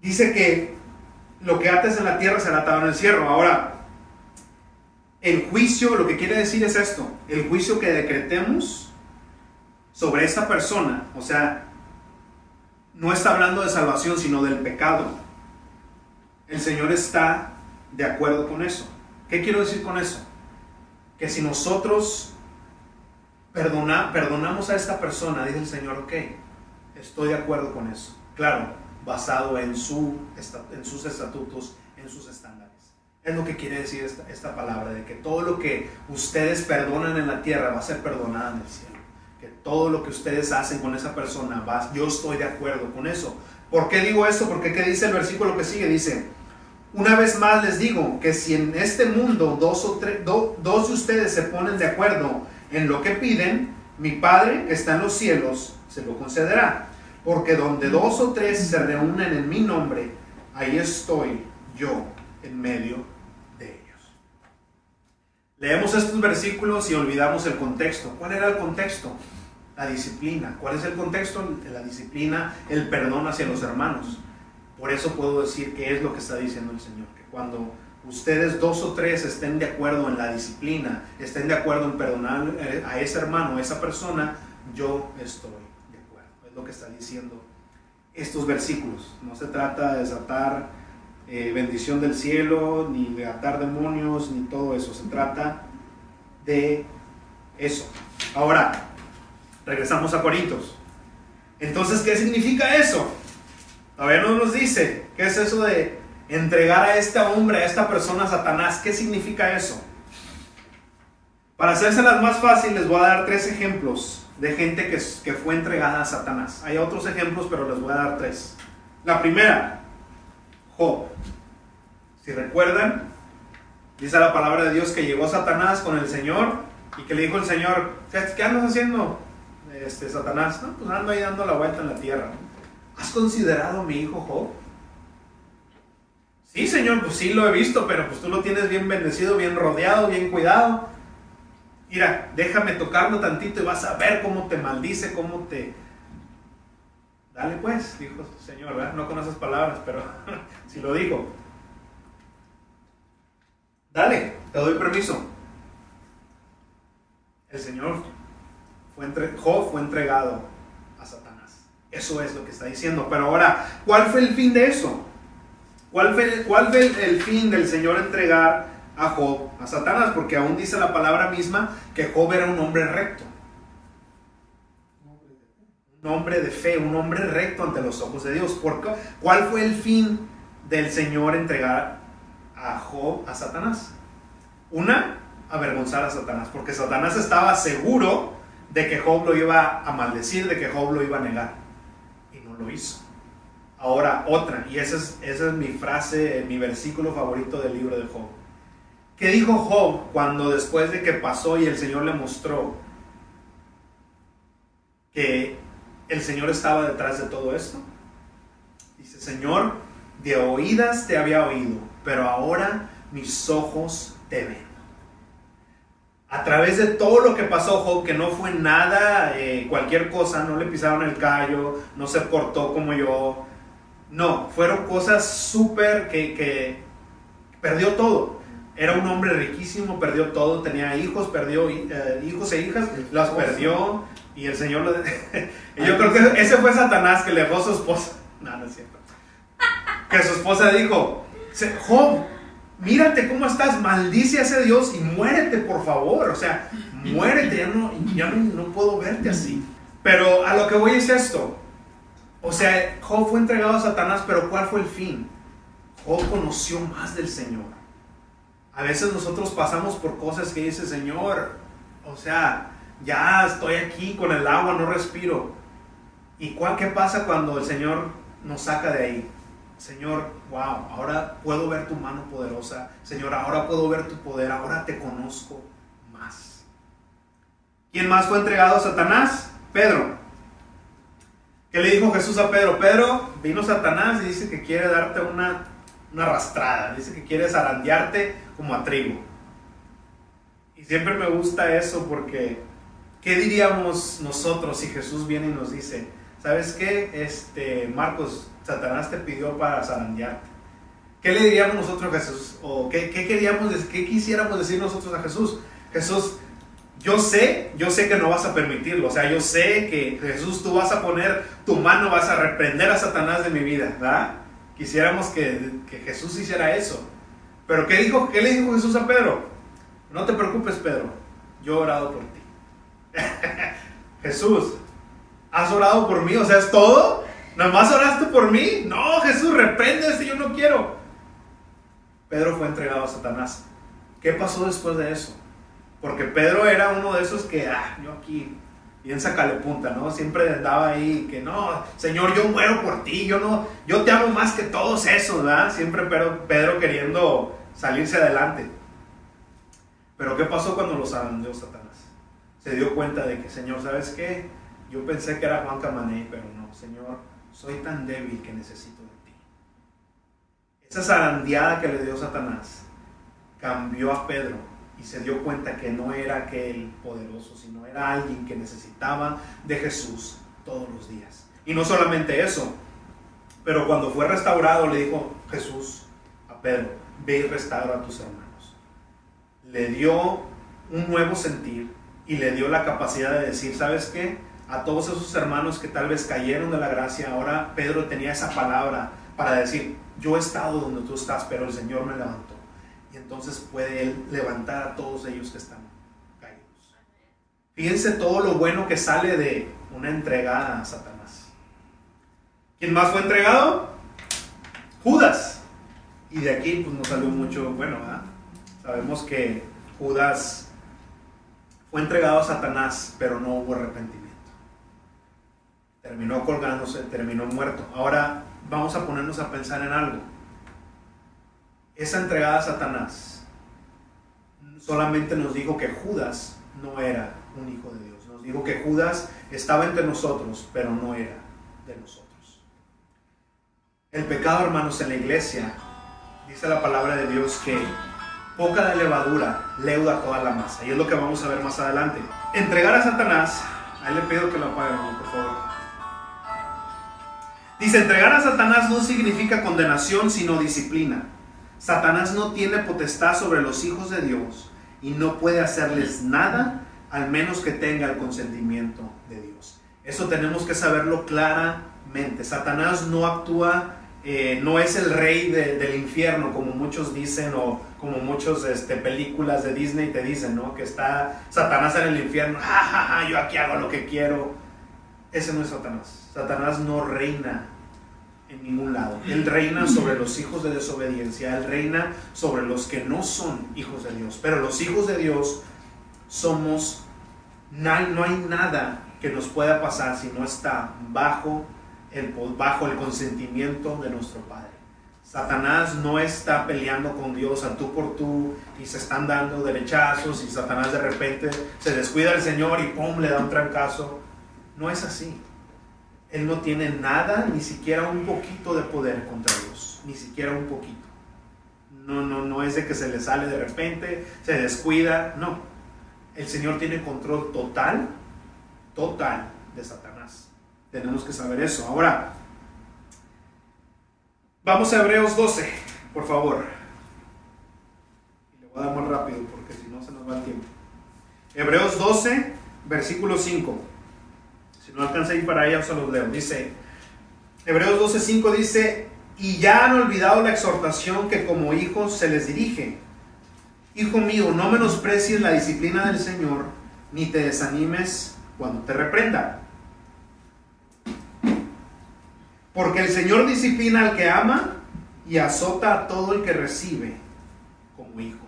dice que lo que ates en la tierra será atado en el cielo. Ahora, el juicio, lo que quiere decir es esto, el juicio que decretemos sobre esta persona, o sea, no está hablando de salvación, sino del pecado. El Señor está de acuerdo con eso. ¿Qué quiero decir con eso? Que si nosotros perdona, perdonamos a esta persona, dice el Señor, ok, estoy de acuerdo con eso. Claro, basado en, su, en sus estatutos, en sus estándares. Es lo que quiere decir esta, esta, palabra, de que todo lo que ustedes perdonan en la tierra va a ser perdonado en el cielo. Que todo lo que ustedes hacen con esa persona, va, yo estoy de acuerdo con eso. ¿Por qué digo eso? Porque ¿qué dice el versículo que sigue? Dice, una vez más les digo que si en este mundo dos, o tres, dos de ustedes se ponen de acuerdo en lo que piden, mi Padre que está en los cielos se lo concederá. Porque donde dos o tres se reúnen en mi nombre, ahí estoy yo en medio de ellos. Leemos estos versículos y olvidamos el contexto. ¿Cuál era el contexto? La disciplina. ¿Cuál es el contexto? La disciplina, el perdón hacia los hermanos. Por eso puedo decir que es lo que está diciendo el Señor, que cuando ustedes dos o tres estén de acuerdo en la disciplina, estén de acuerdo en perdonar a ese hermano, a esa persona, yo estoy lo que está diciendo estos versículos. No se trata de desatar eh, bendición del cielo, ni de atar demonios, ni todo eso. Se trata de eso. Ahora, regresamos a Corintios. Entonces, ¿qué significa eso? Todavía no nos dice. ¿Qué es eso de entregar a este hombre, a esta persona a Satanás? ¿Qué significa eso? Para hacérselas más fácil, les voy a dar tres ejemplos de gente que, que fue entregada a Satanás. Hay otros ejemplos, pero les voy a dar tres. La primera, Job. Si recuerdan, dice la palabra de Dios que llegó Satanás con el Señor y que le dijo el Señor, ¿qué, andas haciendo, este, Satanás? Pues ando ahí dando la vuelta en la tierra. ¿Has considerado a mi hijo Job? Sí, Señor, pues sí lo he visto, pero pues tú lo tienes bien bendecido, bien rodeado, bien cuidado. Mira, déjame tocarlo tantito y vas a ver cómo te maldice, cómo te... Dale pues, dijo el Señor, ¿verdad? No con esas palabras, pero si lo dijo. Dale, te doy permiso. El Señor fue fue entregado a Satanás. Eso es lo que está diciendo. Pero ahora, ¿cuál fue el fin de eso? ¿Cuál fue, cuál fue el, fin del Señor entregar a Job a Satanás? Porque aún dice la palabra misma que Job era un hombre recto. Un hombre de fe, un hombre recto ante los ojos de Dios. ¿Cuál fue el fin del Señor entregar a Job a Satanás? Una, avergonzar a Satanás, porque Satanás estaba seguro de que Job lo iba a maldecir, de que Job lo iba a negar. Y no lo hizo. Ahora otra, y esa es, esa es mi frase, mi versículo favorito del libro de Job. ¿Qué dijo Job cuando después de que pasó y el Señor le mostró que el Señor estaba detrás de todo esto? Dice, Señor, de oídas te había oído, pero ahora mis ojos te ven. A través de todo lo que pasó Job, que no fue nada, eh, cualquier cosa, no le pisaron el callo, no se cortó como yo. No, fueron cosas súper que, perdió todo. Era un hombre riquísimo, perdió todo, tenía hijos, perdió eh, hijos e hijas, las perdió y el Señor lo... yo creo que ese fue Satanás que le dejó a su esposa. No, no es cierto. Que su esposa dijo, Job, mírate cómo estás, maldice a ese Dios y muérete, por favor. O sea, muérete, ya no, ya no, puedo verte así. Pero a lo que voy es esto. O sea, Job fue entregado a Satanás, pero ¿cuál fue el fin? Job conoció más del Señor. A veces nosotros pasamos por cosas que dice Señor, o sea, ya estoy aquí con el agua, no respiro. ¿Y cuál, qué pasa cuando el Señor nos saca de ahí? Señor, wow, ahora puedo ver tu mano poderosa. Señor, ahora puedo ver tu poder, ahora te conozco más. ¿Quién más fue entregado a Satanás? Pedro. ¿Qué le dijo Jesús a Pedro? Pedro, vino Satanás y dice que quiere darte una, una arrastrada, dice que quiere zarandearte como a trigo. Y siempre me gusta eso porque, ¿qué diríamos nosotros si Jesús viene y nos dice, ¿sabes qué? Este, Marcos, Satanás te pidió para zarandearte. ¿Qué le diríamos nosotros a Jesús? ¿O qué, queríamos, qué quisiéramos decir nosotros a Jesús? Jesús, yo sé, yo sé que no vas a permitirlo. O sea, yo sé que Jesús, tú vas a poner tu mano, vas a reprender a Satanás de mi vida, ¿verdad? Quisiéramos que, que Jesús hiciera eso. Pero ¿qué, dijo, ¿qué le dijo Jesús a Pedro? No te preocupes, Pedro. Yo he orado por ti. Jesús, ¿has orado por mí? O sea, ¿es todo? ¿Nada más oraste por mí? No, Jesús, reprende si yo no quiero. Pedro fue entregado a Satanás. ¿Qué pasó después de eso? Porque Pedro era uno de esos que, ah, yo aquí, bien sacale punta, ¿no? Siempre andaba ahí, que no, Señor, yo muero por ti, yo no, yo te amo más que todos esos, ¿verdad? Siempre Pedro, Pedro queriendo salirse adelante. Pero ¿qué pasó cuando lo zarandeó Satanás? Se dio cuenta de que, Señor, ¿sabes qué? Yo pensé que era Juan Camaney, pero no, Señor, soy tan débil que necesito de ti. Esa zarandeada que le dio Satanás cambió a Pedro y se dio cuenta que no era aquel poderoso, sino era alguien que necesitaba de Jesús todos los días. Y no solamente eso, pero cuando fue restaurado le dijo Jesús a Pedro, ve y restaura a tus hermanos. Le dio un nuevo sentir y le dio la capacidad de decir, ¿sabes qué? a todos esos hermanos que tal vez cayeron de la gracia, ahora Pedro tenía esa palabra para decir, yo he estado donde tú estás, pero el Señor me levantó. Y entonces puede Él levantar a todos ellos que están caídos. Fíjense todo lo bueno que sale de una entregada a Satanás. ¿Quién más fue entregado? Judas. Y de aquí pues nos salió mucho, bueno, sabemos que Judas fue entregado a Satanás, pero no hubo arrepentimiento terminó colgándose, terminó muerto. Ahora vamos a ponernos a pensar en algo. Esa entregada a Satanás solamente nos dijo que Judas no era un hijo de Dios. Nos dijo que Judas estaba entre nosotros, pero no era de nosotros. El pecado, hermanos, en la iglesia, dice la palabra de Dios que poca de levadura leuda toda la masa. Y es lo que vamos a ver más adelante. Entregar a Satanás, a él le pido que lo apaguen, por favor. Dice, entregar a Satanás no significa condenación, sino disciplina. Satanás no tiene potestad sobre los hijos de Dios y no puede hacerles nada al menos que tenga el consentimiento de Dios. Eso tenemos que saberlo claramente. Satanás no actúa, eh, no es el rey del infierno, como muchos dicen, o como muchas este, películas de Disney te dicen, ¿no? Que está Satanás en el infierno, ja, yo aquí hago lo que quiero. Ese no es Satanás. Satanás no reina en ningún lado. Él reina sobre los hijos de desobediencia, Él reina sobre los que no son hijos de Dios. Pero los hijos de Dios somos, no hay, no hay nada que nos pueda pasar si no está bajo bajo el consentimiento de nuestro Padre. Satanás no está peleando con Dios a tú por tú y se están dando derechazos y Satanás de repente se descuida el Señor y pum, le da un trancazo. No es así. Él no tiene nada, ni siquiera un poquito de poder contra Dios, ni siquiera un poquito. No, no, no es de que se le sale de repente, se descuida, no. El Señor tiene control total, total de Satanás. Tenemos que saber eso. Ahora, vamos a Hebreos 12, por favor. Y le voy a dar más rápido porque si no se nos va el tiempo. Hebreos 12, versículo 5 no alcanza a ir para allá, se los leo. Dice, Hebreos 12:5 dice, y ya han olvidado la exhortación que como hijos se les dirige. Hijo mío, no menosprecies la disciplina del Señor, ni te desanimes cuando te reprenda. Porque el Señor disciplina al que ama y azota a todo el que recibe como hijo.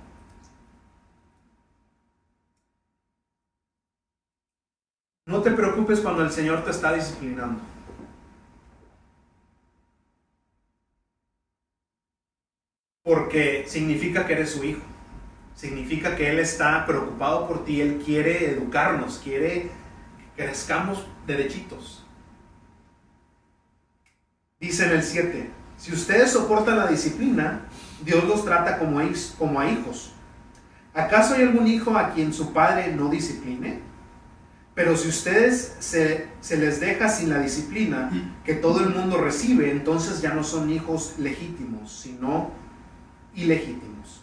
No te preocupes cuando el Señor te está disciplinando. Porque significa que eres su hijo. Significa que Él está preocupado por ti. Él quiere educarnos, quiere que crezcamos derechitos. Dice en el 7, si ustedes soportan la disciplina, Dios los trata como, a hijos. ¿Acaso hay algún hijo a quien su padre no discipline? Pero si ustedes se, les deja sin la disciplina que todo el mundo recibe, entonces ya no son hijos legítimos, sino ilegítimos.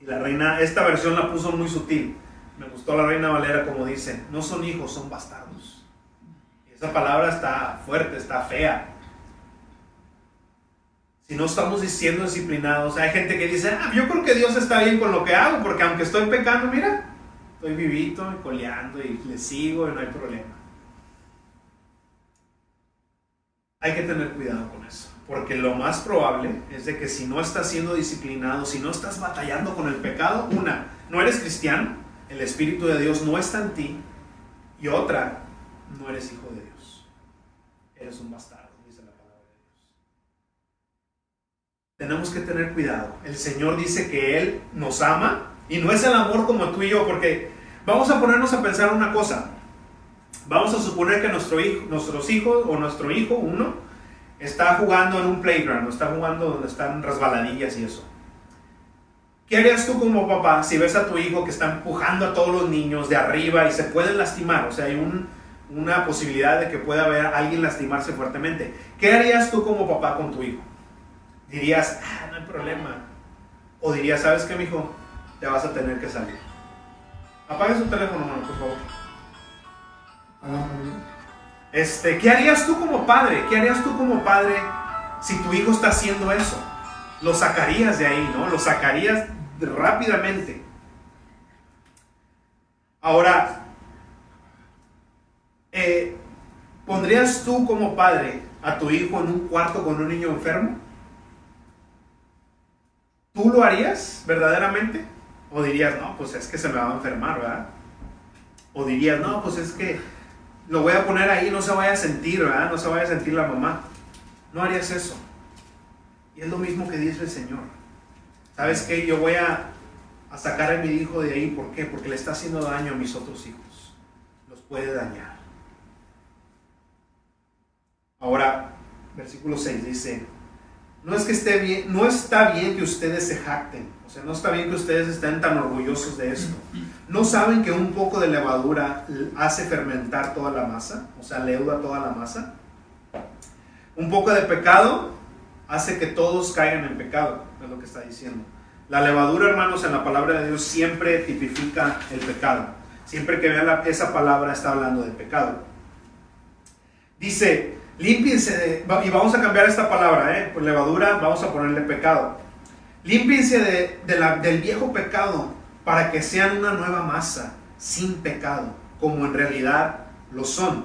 Y la reina, esta versión la puso muy sutil. Me gustó la reina Valera como dice, no son hijos, son bastardos. esa palabra está fuerte, está fea. Si no estamos diciendo disciplinados, hay gente que dice, ah, yo creo que Dios está bien con lo que hago, porque aunque estoy pecando, mira, estoy vivito y coleando y le sigo y no hay problema. Hay que tener cuidado con eso, porque lo más probable es de que si no estás siendo disciplinado, si no estás batallando con el pecado, una, no eres cristiano, el Espíritu de Dios no está en ti, y otra, no eres hijo de Dios. Eres un bastardo, dice la palabra de Dios. Tenemos que tener cuidado. El Señor dice que Él nos ama y no es el amor como tú y yo, porque vamos a ponernos a pensar una cosa. Vamos a suponer que nuestro hijo, nuestros hijos o nuestro hijo, uno, está jugando en un playground, está jugando donde están resbaladillas y eso. ¿Qué harías tú como papá si ves a tu hijo que está empujando a todos los niños de arriba y se pueden lastimar? O sea, hay una posibilidad de que pueda haber alguien lastimarse fuertemente. ¿Qué harías tú como papá con tu hijo? Dirías, ah, no hay problema. O dirías, ¿sabes qué, mi hijo? te vas a tener que salir. Apaga su teléfono, mano, por favor. Este, ¿qué harías tú como padre? ¿Qué harías tú como padre si tu hijo está haciendo eso? Lo sacarías de ahí, ¿no? Lo sacarías rápidamente. Ahora, eh, ¿pondrías tú como padre a tu hijo en un cuarto con un niño enfermo? ¿Tú lo harías verdaderamente? O dirías, no, pues es que se me va a enfermar, ¿verdad? O dirías, no, pues es que lo voy a poner ahí, no se vaya a sentir, ¿verdad? No se vaya a sentir la mamá. No harías eso. Y es lo mismo que dice el Señor. ¿Sabes qué? Yo voy a, sacar a mi hijo de ahí. ¿Por qué? Porque le está haciendo daño a mis otros hijos. Los puede dañar. Ahora, versículo 6 dice, no es que esté bien, no está bien que ustedes se jacten. O sea, no está bien que ustedes estén tan orgullosos de esto. ¿No saben que un poco de levadura hace fermentar toda la masa? O sea, leuda toda la masa. Un poco de pecado hace que todos caigan en pecado, es lo que está diciendo. La levadura, hermanos, en la palabra de Dios siempre tipifica el pecado. Siempre que vean esa palabra está hablando de pecado. Dice, límpiense de, y vamos a cambiar esta palabra, ¿eh? por levadura vamos a ponerle pecado. Límpiense de, la, del viejo pecado para que sean una nueva masa, sin pecado, como en realidad lo son.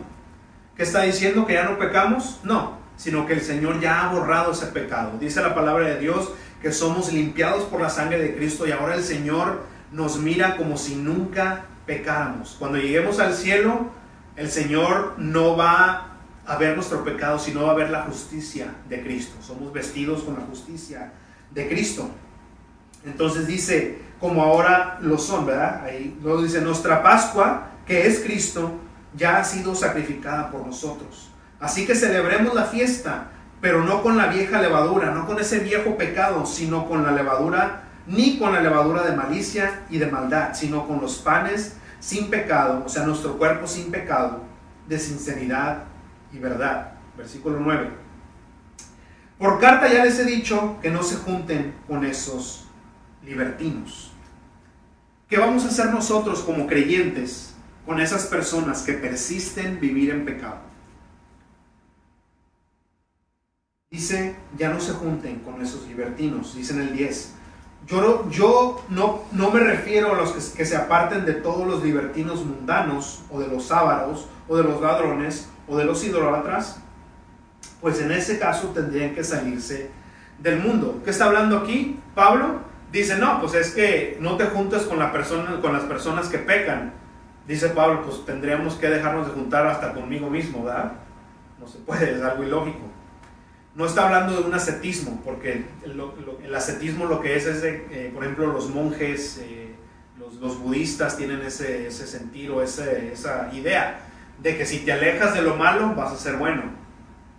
¿Qué está diciendo? ¿Que ya no pecamos? No, sino que el Señor ya ha borrado ese pecado. Dice la palabra de Dios que somos limpiados por la sangre de Cristo y ahora el Señor nos mira como si nunca pecáramos. Cuando lleguemos al cielo, el Señor no va a ver nuestro pecado, sino a ver la justicia de Cristo. Somos vestidos con la justicia de Cristo. Entonces dice, como ahora lo son, ¿verdad? Ahí luego dice, nuestra Pascua, que es Cristo, ya ha sido sacrificada por nosotros. Así que celebremos la fiesta, pero no con la vieja levadura, no con ese viejo pecado, sino con la levadura, ni con la levadura de malicia y de maldad, sino con los panes sin pecado, o sea, nuestro cuerpo sin pecado, de sinceridad y verdad. Versículo 9. Por carta ya les he dicho que no se junten con esos libertinos. ¿Qué vamos a hacer nosotros como creyentes con esas personas que persisten vivir en pecado? Dice, ya no se junten con esos libertinos, dice en el 10. Yo, no, yo no, no me refiero a los que, que se aparten de todos los libertinos mundanos, o de los sábaros, o de los ladrones, o de los idólatras, pues en ese caso tendrían que salirse del mundo. ¿Qué está hablando aquí Pablo? Dice, no, pues es que no te juntes con, la persona, con las personas que pecan. Dice Pablo, pues tendríamos que dejarnos de juntar hasta conmigo mismo, ¿verdad? No se puede, es algo ilógico. No está hablando de un ascetismo, porque el, ascetismo lo que es es, de, eh, por ejemplo, los monjes, eh, los, budistas tienen ese, sentido, esa idea de que si te alejas de lo malo vas a ser bueno.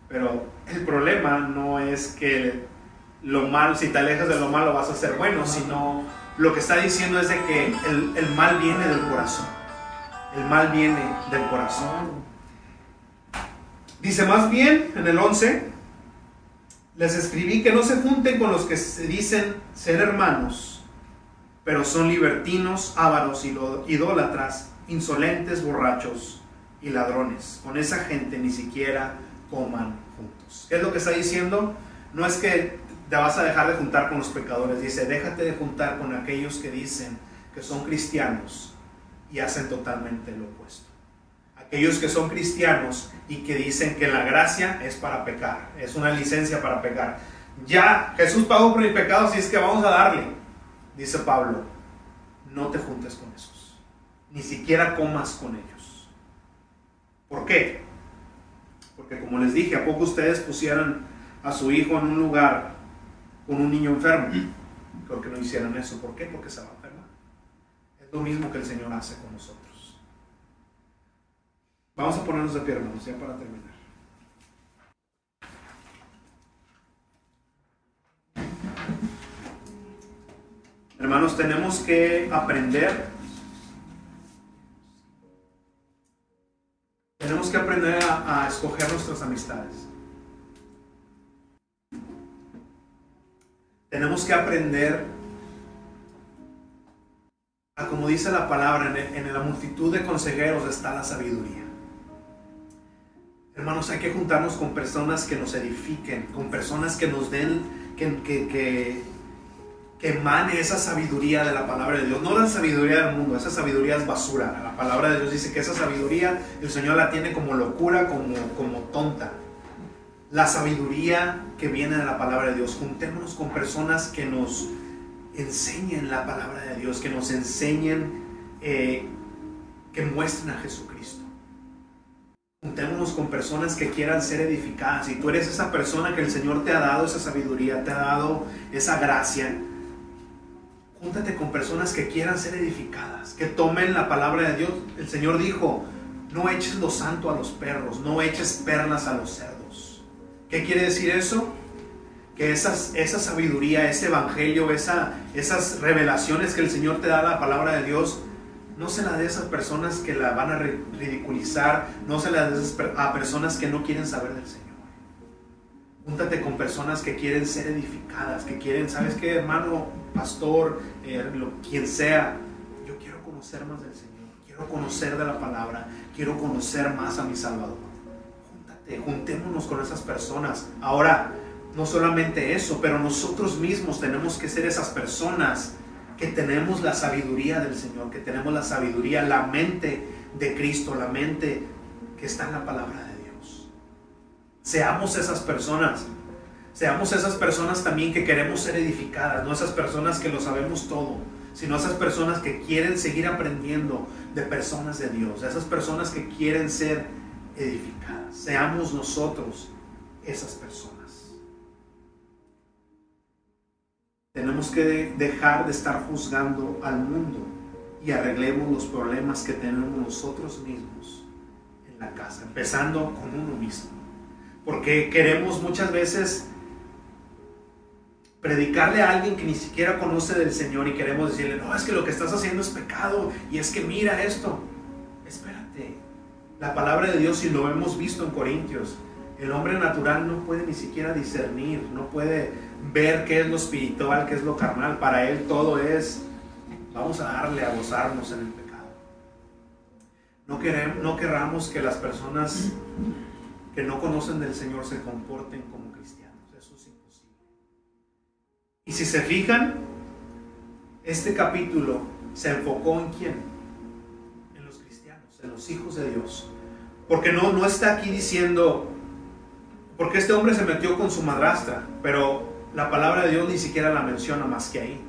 Pero el problema no es que lo malo, si te alejas de lo malo vas a ser bueno, sino lo que está diciendo es de que el, el mal viene del corazón. El mal viene del corazón. Dice más bien en el 11, les escribí que no se junten con los que se dicen ser hermanos, pero son libertinos, ávaros, idólatras, insolentes, borrachos y ladrones. Con esa gente ni siquiera coman juntos. ¿Qué es lo que está diciendo? No es que te vas a dejar de juntar con los pecadores. Dice, déjate de juntar con aquellos que dicen que son cristianos y hacen totalmente lo opuesto. Aquellos que son cristianos y que dicen que la gracia es para pecar, es una licencia para pecar. Ya Jesús pagó por mi pecado, si es que vamos a darle. Dice Pablo, no te juntes con esos, ni siquiera comas con ellos. ¿Por qué? Porque como les dije, ¿a poco ustedes pusieran a su hijo en un lugar con un niño enfermo? Creo que no hicieran eso. ¿Por qué? Porque se va a enfermar. Es lo mismo que el Señor hace con nosotros. Vamos a ponernos de pie, hermanos, ya para terminar. Hermanos, tenemos que aprender Tenemos que aprender a, escoger nuestras amistades. Tenemos que aprender a, como dice la palabra, en, la multitud de consejeros está la sabiduría. Hermanos, hay que juntarnos con personas que nos edifiquen, con personas que nos den, que, que, emane esa sabiduría de la palabra de Dios, no la sabiduría del mundo, esa sabiduría es basura. La palabra de Dios dice que esa sabiduría el Señor la tiene como locura, como, como tonta. La sabiduría que viene de la palabra de Dios, juntémonos con personas que nos enseñen la palabra de Dios, que nos enseñen, eh, que muestren a Jesucristo. Juntémonos con personas que quieran ser edificadas. Y tú eres esa persona que el Señor te ha dado esa sabiduría, te ha dado esa gracia Júntate con personas que quieran ser edificadas, que tomen la palabra de Dios. El Señor dijo, no eches lo santo a los perros, no eches perlas a los cerdos. ¿Qué quiere decir eso? Que esas, esa sabiduría, ese evangelio, esa, esas revelaciones que el Señor te da la palabra de Dios, no se la de esas personas que la van a ridiculizar, no se la de a personas que no quieren saber del Señor. Júntate con personas que quieren ser edificadas, que quieren, ¿sabes qué, hermano, pastor, eh, quien sea? Yo quiero conocer más del Señor quiero conocer de la palabra, quiero conocer más a mi Salvador. Júntate, juntémonos con esas personas. Ahora, no solamente eso, pero nosotros mismos tenemos que ser esas personas que tenemos la sabiduría del Señor, que tenemos la sabiduría, la mente de Cristo, la mente que está en la palabra. Seamos esas personas. Seamos esas personas también que queremos ser edificadas, no esas personas que lo sabemos todo, sino esas personas que quieren seguir aprendiendo de personas de Dios, esas personas que quieren ser edificadas. Seamos nosotros esas personas. Tenemos que dejar de estar juzgando al mundo y arreglemos los problemas que tenemos nosotros mismos en la casa, empezando con uno mismo. Porque queremos muchas veces predicarle a alguien que ni siquiera conoce del Señor y queremos decirle, no, es que lo que estás haciendo es pecado y es que mira esto. Espérate, la palabra de Dios, y lo hemos visto en Corintios, el hombre natural no puede ni siquiera discernir, no puede ver qué es lo espiritual, qué es lo carnal. Para Él todo es, vamos a darle a gozarnos en el pecado. No, queremos, no querramos que las personas que no conocen del Señor se comporten como cristianos. Eso es imposible. Y si se fijan, este capítulo se enfocó en quién? En los cristianos, en los hijos de Dios. Porque no, no está aquí diciendo, porque este hombre se metió con su madrastra, pero la palabra de Dios ni siquiera la menciona más que ahí.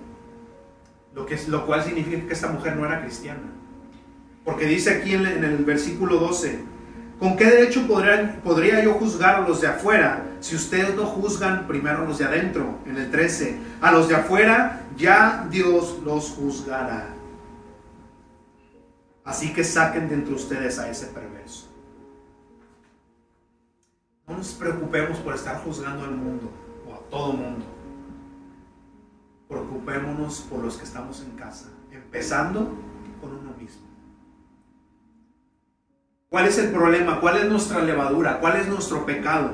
Lo, que, lo cual significa que esta mujer no era cristiana. Porque dice aquí en, el versículo 12, ¿con qué derecho podría, yo juzgar a los de afuera si ustedes no juzgan primero a los de adentro? En el 13, a los de afuera ya Dios los juzgará. Así que saquen de entre ustedes a ese perverso. No nos preocupemos por estar juzgando al mundo todo mundo. Preocupémonos por los que estamos en casa, empezando con uno mismo. ¿Cuál es el problema? ¿Cuál es nuestra levadura? ¿Cuál es nuestro pecado?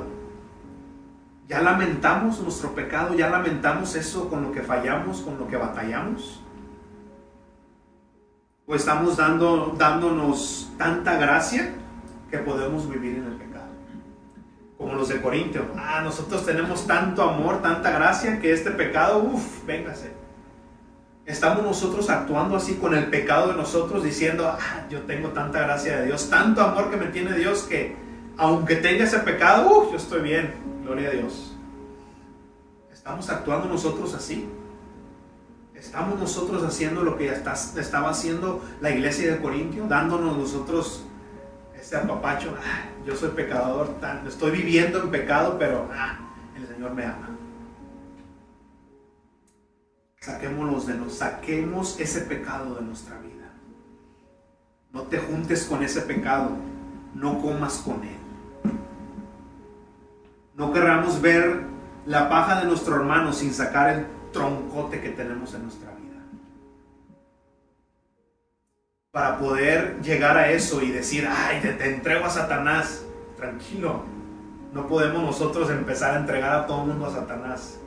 ¿Ya lamentamos nuestro pecado? ¿Ya lamentamos eso con lo que fallamos, con lo que batallamos? ¿O estamos dando, dándonos tanta gracia que podemos vivir en el pecado? como los de Corintio. Ah, nosotros tenemos tanto amor, tanta gracia, que este pecado, uff, véngase. Estamos nosotros actuando así con el pecado de nosotros, diciendo, ah, yo tengo tanta gracia de Dios, tanto amor que me tiene Dios, que aunque tenga ese pecado, uff, yo estoy bien, gloria a Dios. Estamos actuando nosotros así. Estamos nosotros haciendo lo que estaba haciendo la iglesia de Corintio, dándonos nosotros este apapacho. Ah, yo soy pecador, estoy viviendo en pecado, pero ah, el Señor me ama. Saquémonos de nos, saquemos ese pecado de nuestra vida. No te juntes con ese pecado, no comas con él. No querramos ver la paja de nuestro hermano sin sacar el troncote que tenemos en nuestra vida. para poder llegar a eso y decir, ay, te, entrego a Satanás. Tranquilo, no podemos nosotros empezar a entregar a todo el mundo a Satanás.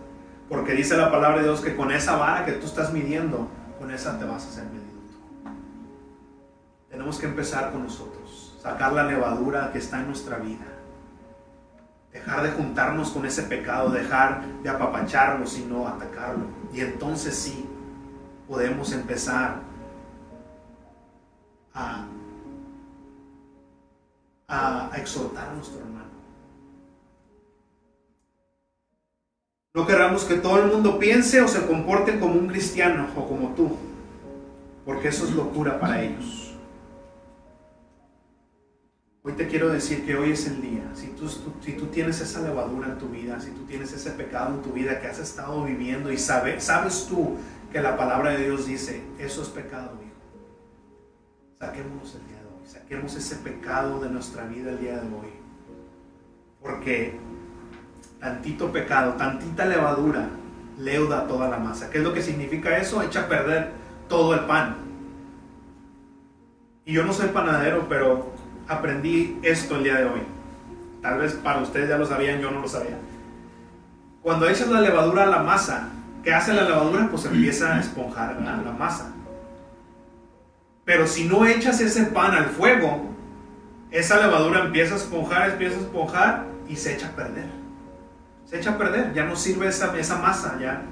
Porque dice la palabra de Dios que con esa vara que tú estás midiendo, con esa te vas a hacer medido Tenemos que empezar con nosotros, sacar la levadura que está en nuestra vida. Dejar de juntarnos con ese pecado, dejar de apapacharlo, sino atacarlo. Y entonces sí, podemos empezar a, exhortar a nuestro hermano. No queramos que todo el mundo piense o se comporte como un cristiano o como tú, porque eso es locura para ellos. Hoy te quiero decir que hoy es el día. Si tú, si tú tienes esa levadura en tu vida, si tú tienes ese pecado en tu vida que has estado viviendo y sabes, sabes tú que la palabra de Dios dice, eso es pecado, saquemos el día de hoy, saquemos ese pecado de nuestra vida el día de hoy. Porque tantito pecado, tantita levadura, leuda toda la masa. ¿Qué es lo que significa eso? Echa a perder todo el pan. Y yo no soy panadero, pero aprendí esto el día de hoy. Tal vez para ustedes ya lo sabían, yo no lo sabía. Cuando echas la levadura a la masa, ¿qué hace la levadura? Pues empieza a esponjar la masa. Pero si no echas ese pan al fuego, esa levadura empieza a esponjar, empieza a esponjar y se echa a perder. Echa a perder, ya no sirve esa, esa masa, ya.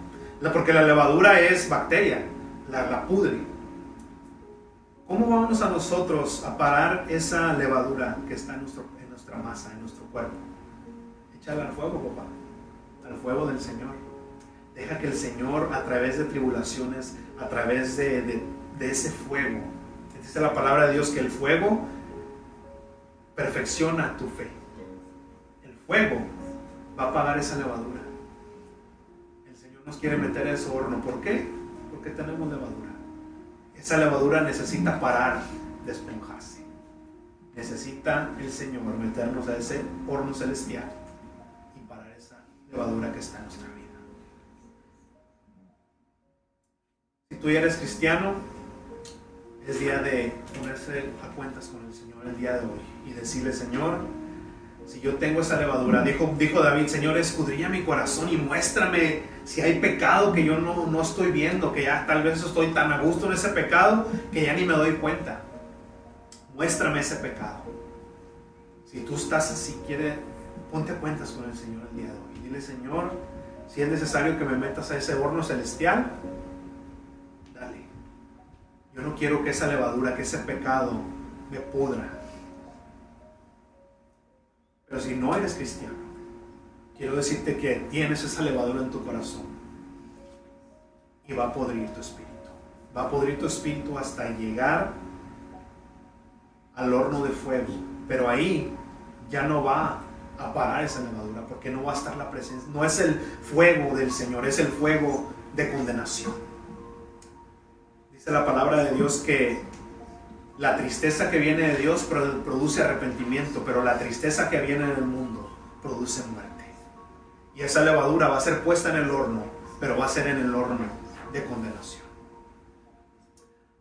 Porque la levadura es bacteria, la, la pudre. ¿Cómo vamos a nosotros a parar esa levadura que está en, nuestro, en nuestra masa, en nuestro cuerpo? Échala al fuego, papá, al fuego del Señor. Deja que el Señor, a través de tribulaciones, a través de, de ese fuego, dice la palabra de Dios que el fuego perfecciona tu fe. El fuego va a apagar esa levadura. El Señor nos quiere meter a ese horno. ¿Por qué? Porque tenemos levadura. Esa levadura necesita parar de esponjarse. Necesita el Señor meternos a ese horno celestial y parar esa levadura que está en nuestra vida. Si tú ya eres cristiano, es día de ponerse a cuentas con el Señor el día de hoy y decirle, Señor, si yo tengo esa levadura, dijo, dijo David, Señor, escudriña mi corazón y muéstrame si hay pecado que yo no, no estoy viendo, que ya tal vez estoy tan a gusto en ese pecado que ya ni me doy cuenta. Muéstrame ese pecado. Si tú estás así, quiere, ponte cuentas con el Señor el día de hoy. Dile, Señor, si es necesario que me metas a ese horno celestial, dale. Yo no quiero que esa levadura, que ese pecado me pudra. Pero si no eres cristiano, quiero decirte que tienes esa levadura en tu corazón y va a podrir tu espíritu. Va a podrir tu espíritu hasta llegar al horno de fuego. Pero ahí ya no va a parar esa levadura porque no va a estar la presencia. No es el fuego del Señor, es el fuego de condenación. Dice la palabra de Dios que la tristeza que viene de Dios produce arrepentimiento, pero la tristeza que viene del mundo produce muerte. Y esa levadura va a ser puesta en el horno, pero va a ser en el horno de condenación.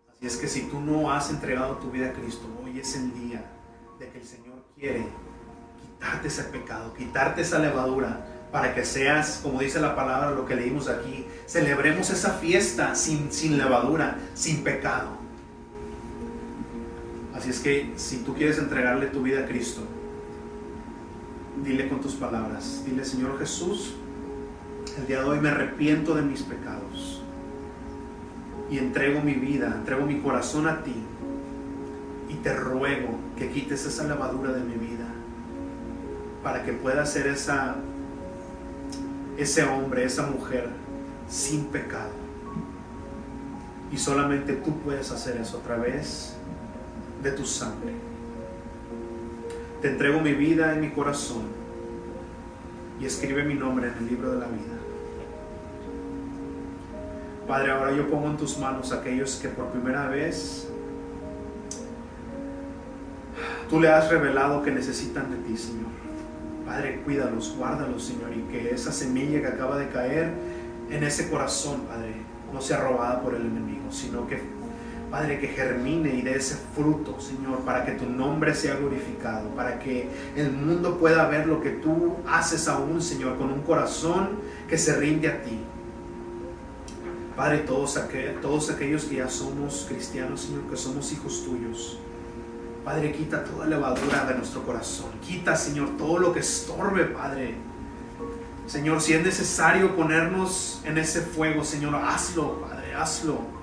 Así es que si tú no has entregado tu vida a Cristo, hoy es el día de que el Señor quiere quitarte ese pecado, quitarte esa levadura, para que seas, como dice la palabra, lo que leímos aquí, celebremos esa fiesta sin, sin levadura, sin pecado. Así es que si tú quieres entregarle tu vida a Cristo, dile con tus palabras, dile Señor Jesús, el día de hoy me arrepiento de mis pecados y entrego mi vida, entrego mi corazón a ti y te ruego que quites esa lavadura de mi vida para que pueda ser esa ese hombre, esa mujer sin pecado. Y solamente tú puedes hacer eso otra vez de tu sangre. Te entrego mi vida y mi corazón y escribe mi nombre en el libro de la vida. Padre, ahora yo pongo en tus manos aquellos que por primera vez tú le has revelado que necesitan de ti, Señor. Padre, cuídalos, guárdalos, Señor, y que esa semilla que acaba de caer en ese corazón, Padre, no sea robada por el enemigo, sino que Padre, que germine y dé ese fruto, Señor, para que tu nombre sea glorificado, para que el mundo pueda ver lo que tú haces aún, Señor, con un corazón que se rinde a ti. Padre, todos, todos aquellos que ya somos cristianos, Señor, que somos hijos tuyos. Padre, quita toda levadura de nuestro corazón. Quita, Señor, todo lo que estorbe, Padre. Señor, si es necesario ponernos en ese fuego, Señor, hazlo, Padre, hazlo.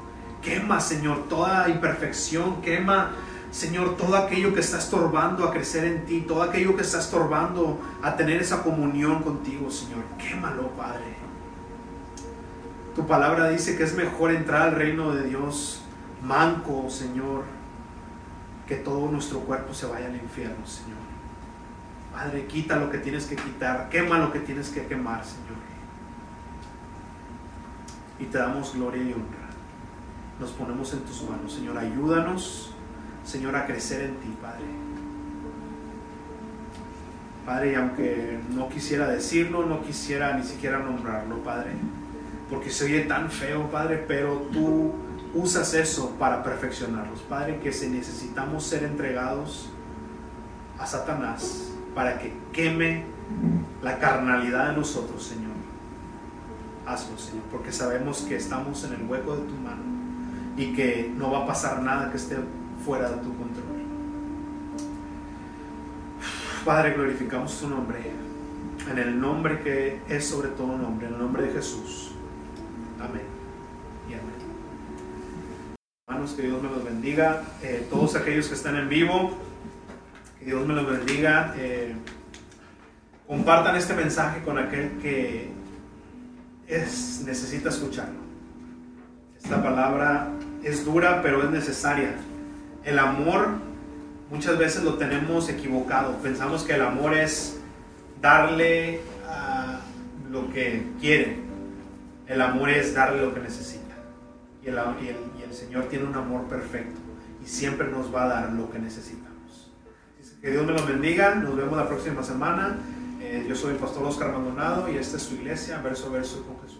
Quema, Señor, toda imperfección, quema, Señor, todo aquello que está estorbando a crecer en ti, todo aquello que está estorbando a tener esa comunión contigo, Señor. Quémalo, Padre. Tu palabra dice que es mejor entrar al reino de Dios manco, Señor, que todo nuestro cuerpo se vaya al infierno, Señor. Padre, quita lo que tienes que quitar, quema lo que tienes que quemar, Señor. Y te damos gloria y honra nos ponemos en tus manos. Señor, ayúdanos, Señor, a crecer en ti, Padre. Padre, y aunque no quisiera decirlo, no quisiera ni siquiera nombrarlo, Padre, porque se oye tan feo, Padre, pero tú usas eso para perfeccionarlos, Padre, que si necesitamos ser entregados a Satanás para que queme la carnalidad de nosotros, Señor. Hazlo, Señor, porque sabemos que estamos en el hueco de tu mano y que no va a pasar nada que esté fuera de tu control. Padre, glorificamos tu nombre, en el nombre que es sobre todo nombre, en el nombre de Jesús. Amén y amén. Hermanos, que Dios me los bendiga. Eh, todos aquellos que están en vivo, que Dios me los bendiga. Eh, compartan este mensaje con aquel que es, necesita escucharlo. Esta palabra es dura, pero es necesaria. El amor muchas veces lo tenemos equivocado. Pensamos que el amor es darle a lo que quiere. El amor es darle lo que necesita. Y el, Señor tiene un amor perfecto y siempre nos va a dar lo que necesitamos. Que Dios me los bendiga. Nos vemos la próxima semana. Eh, yo soy el pastor Oscar Maldonado y esta es su iglesia, verso a verso con Jesús.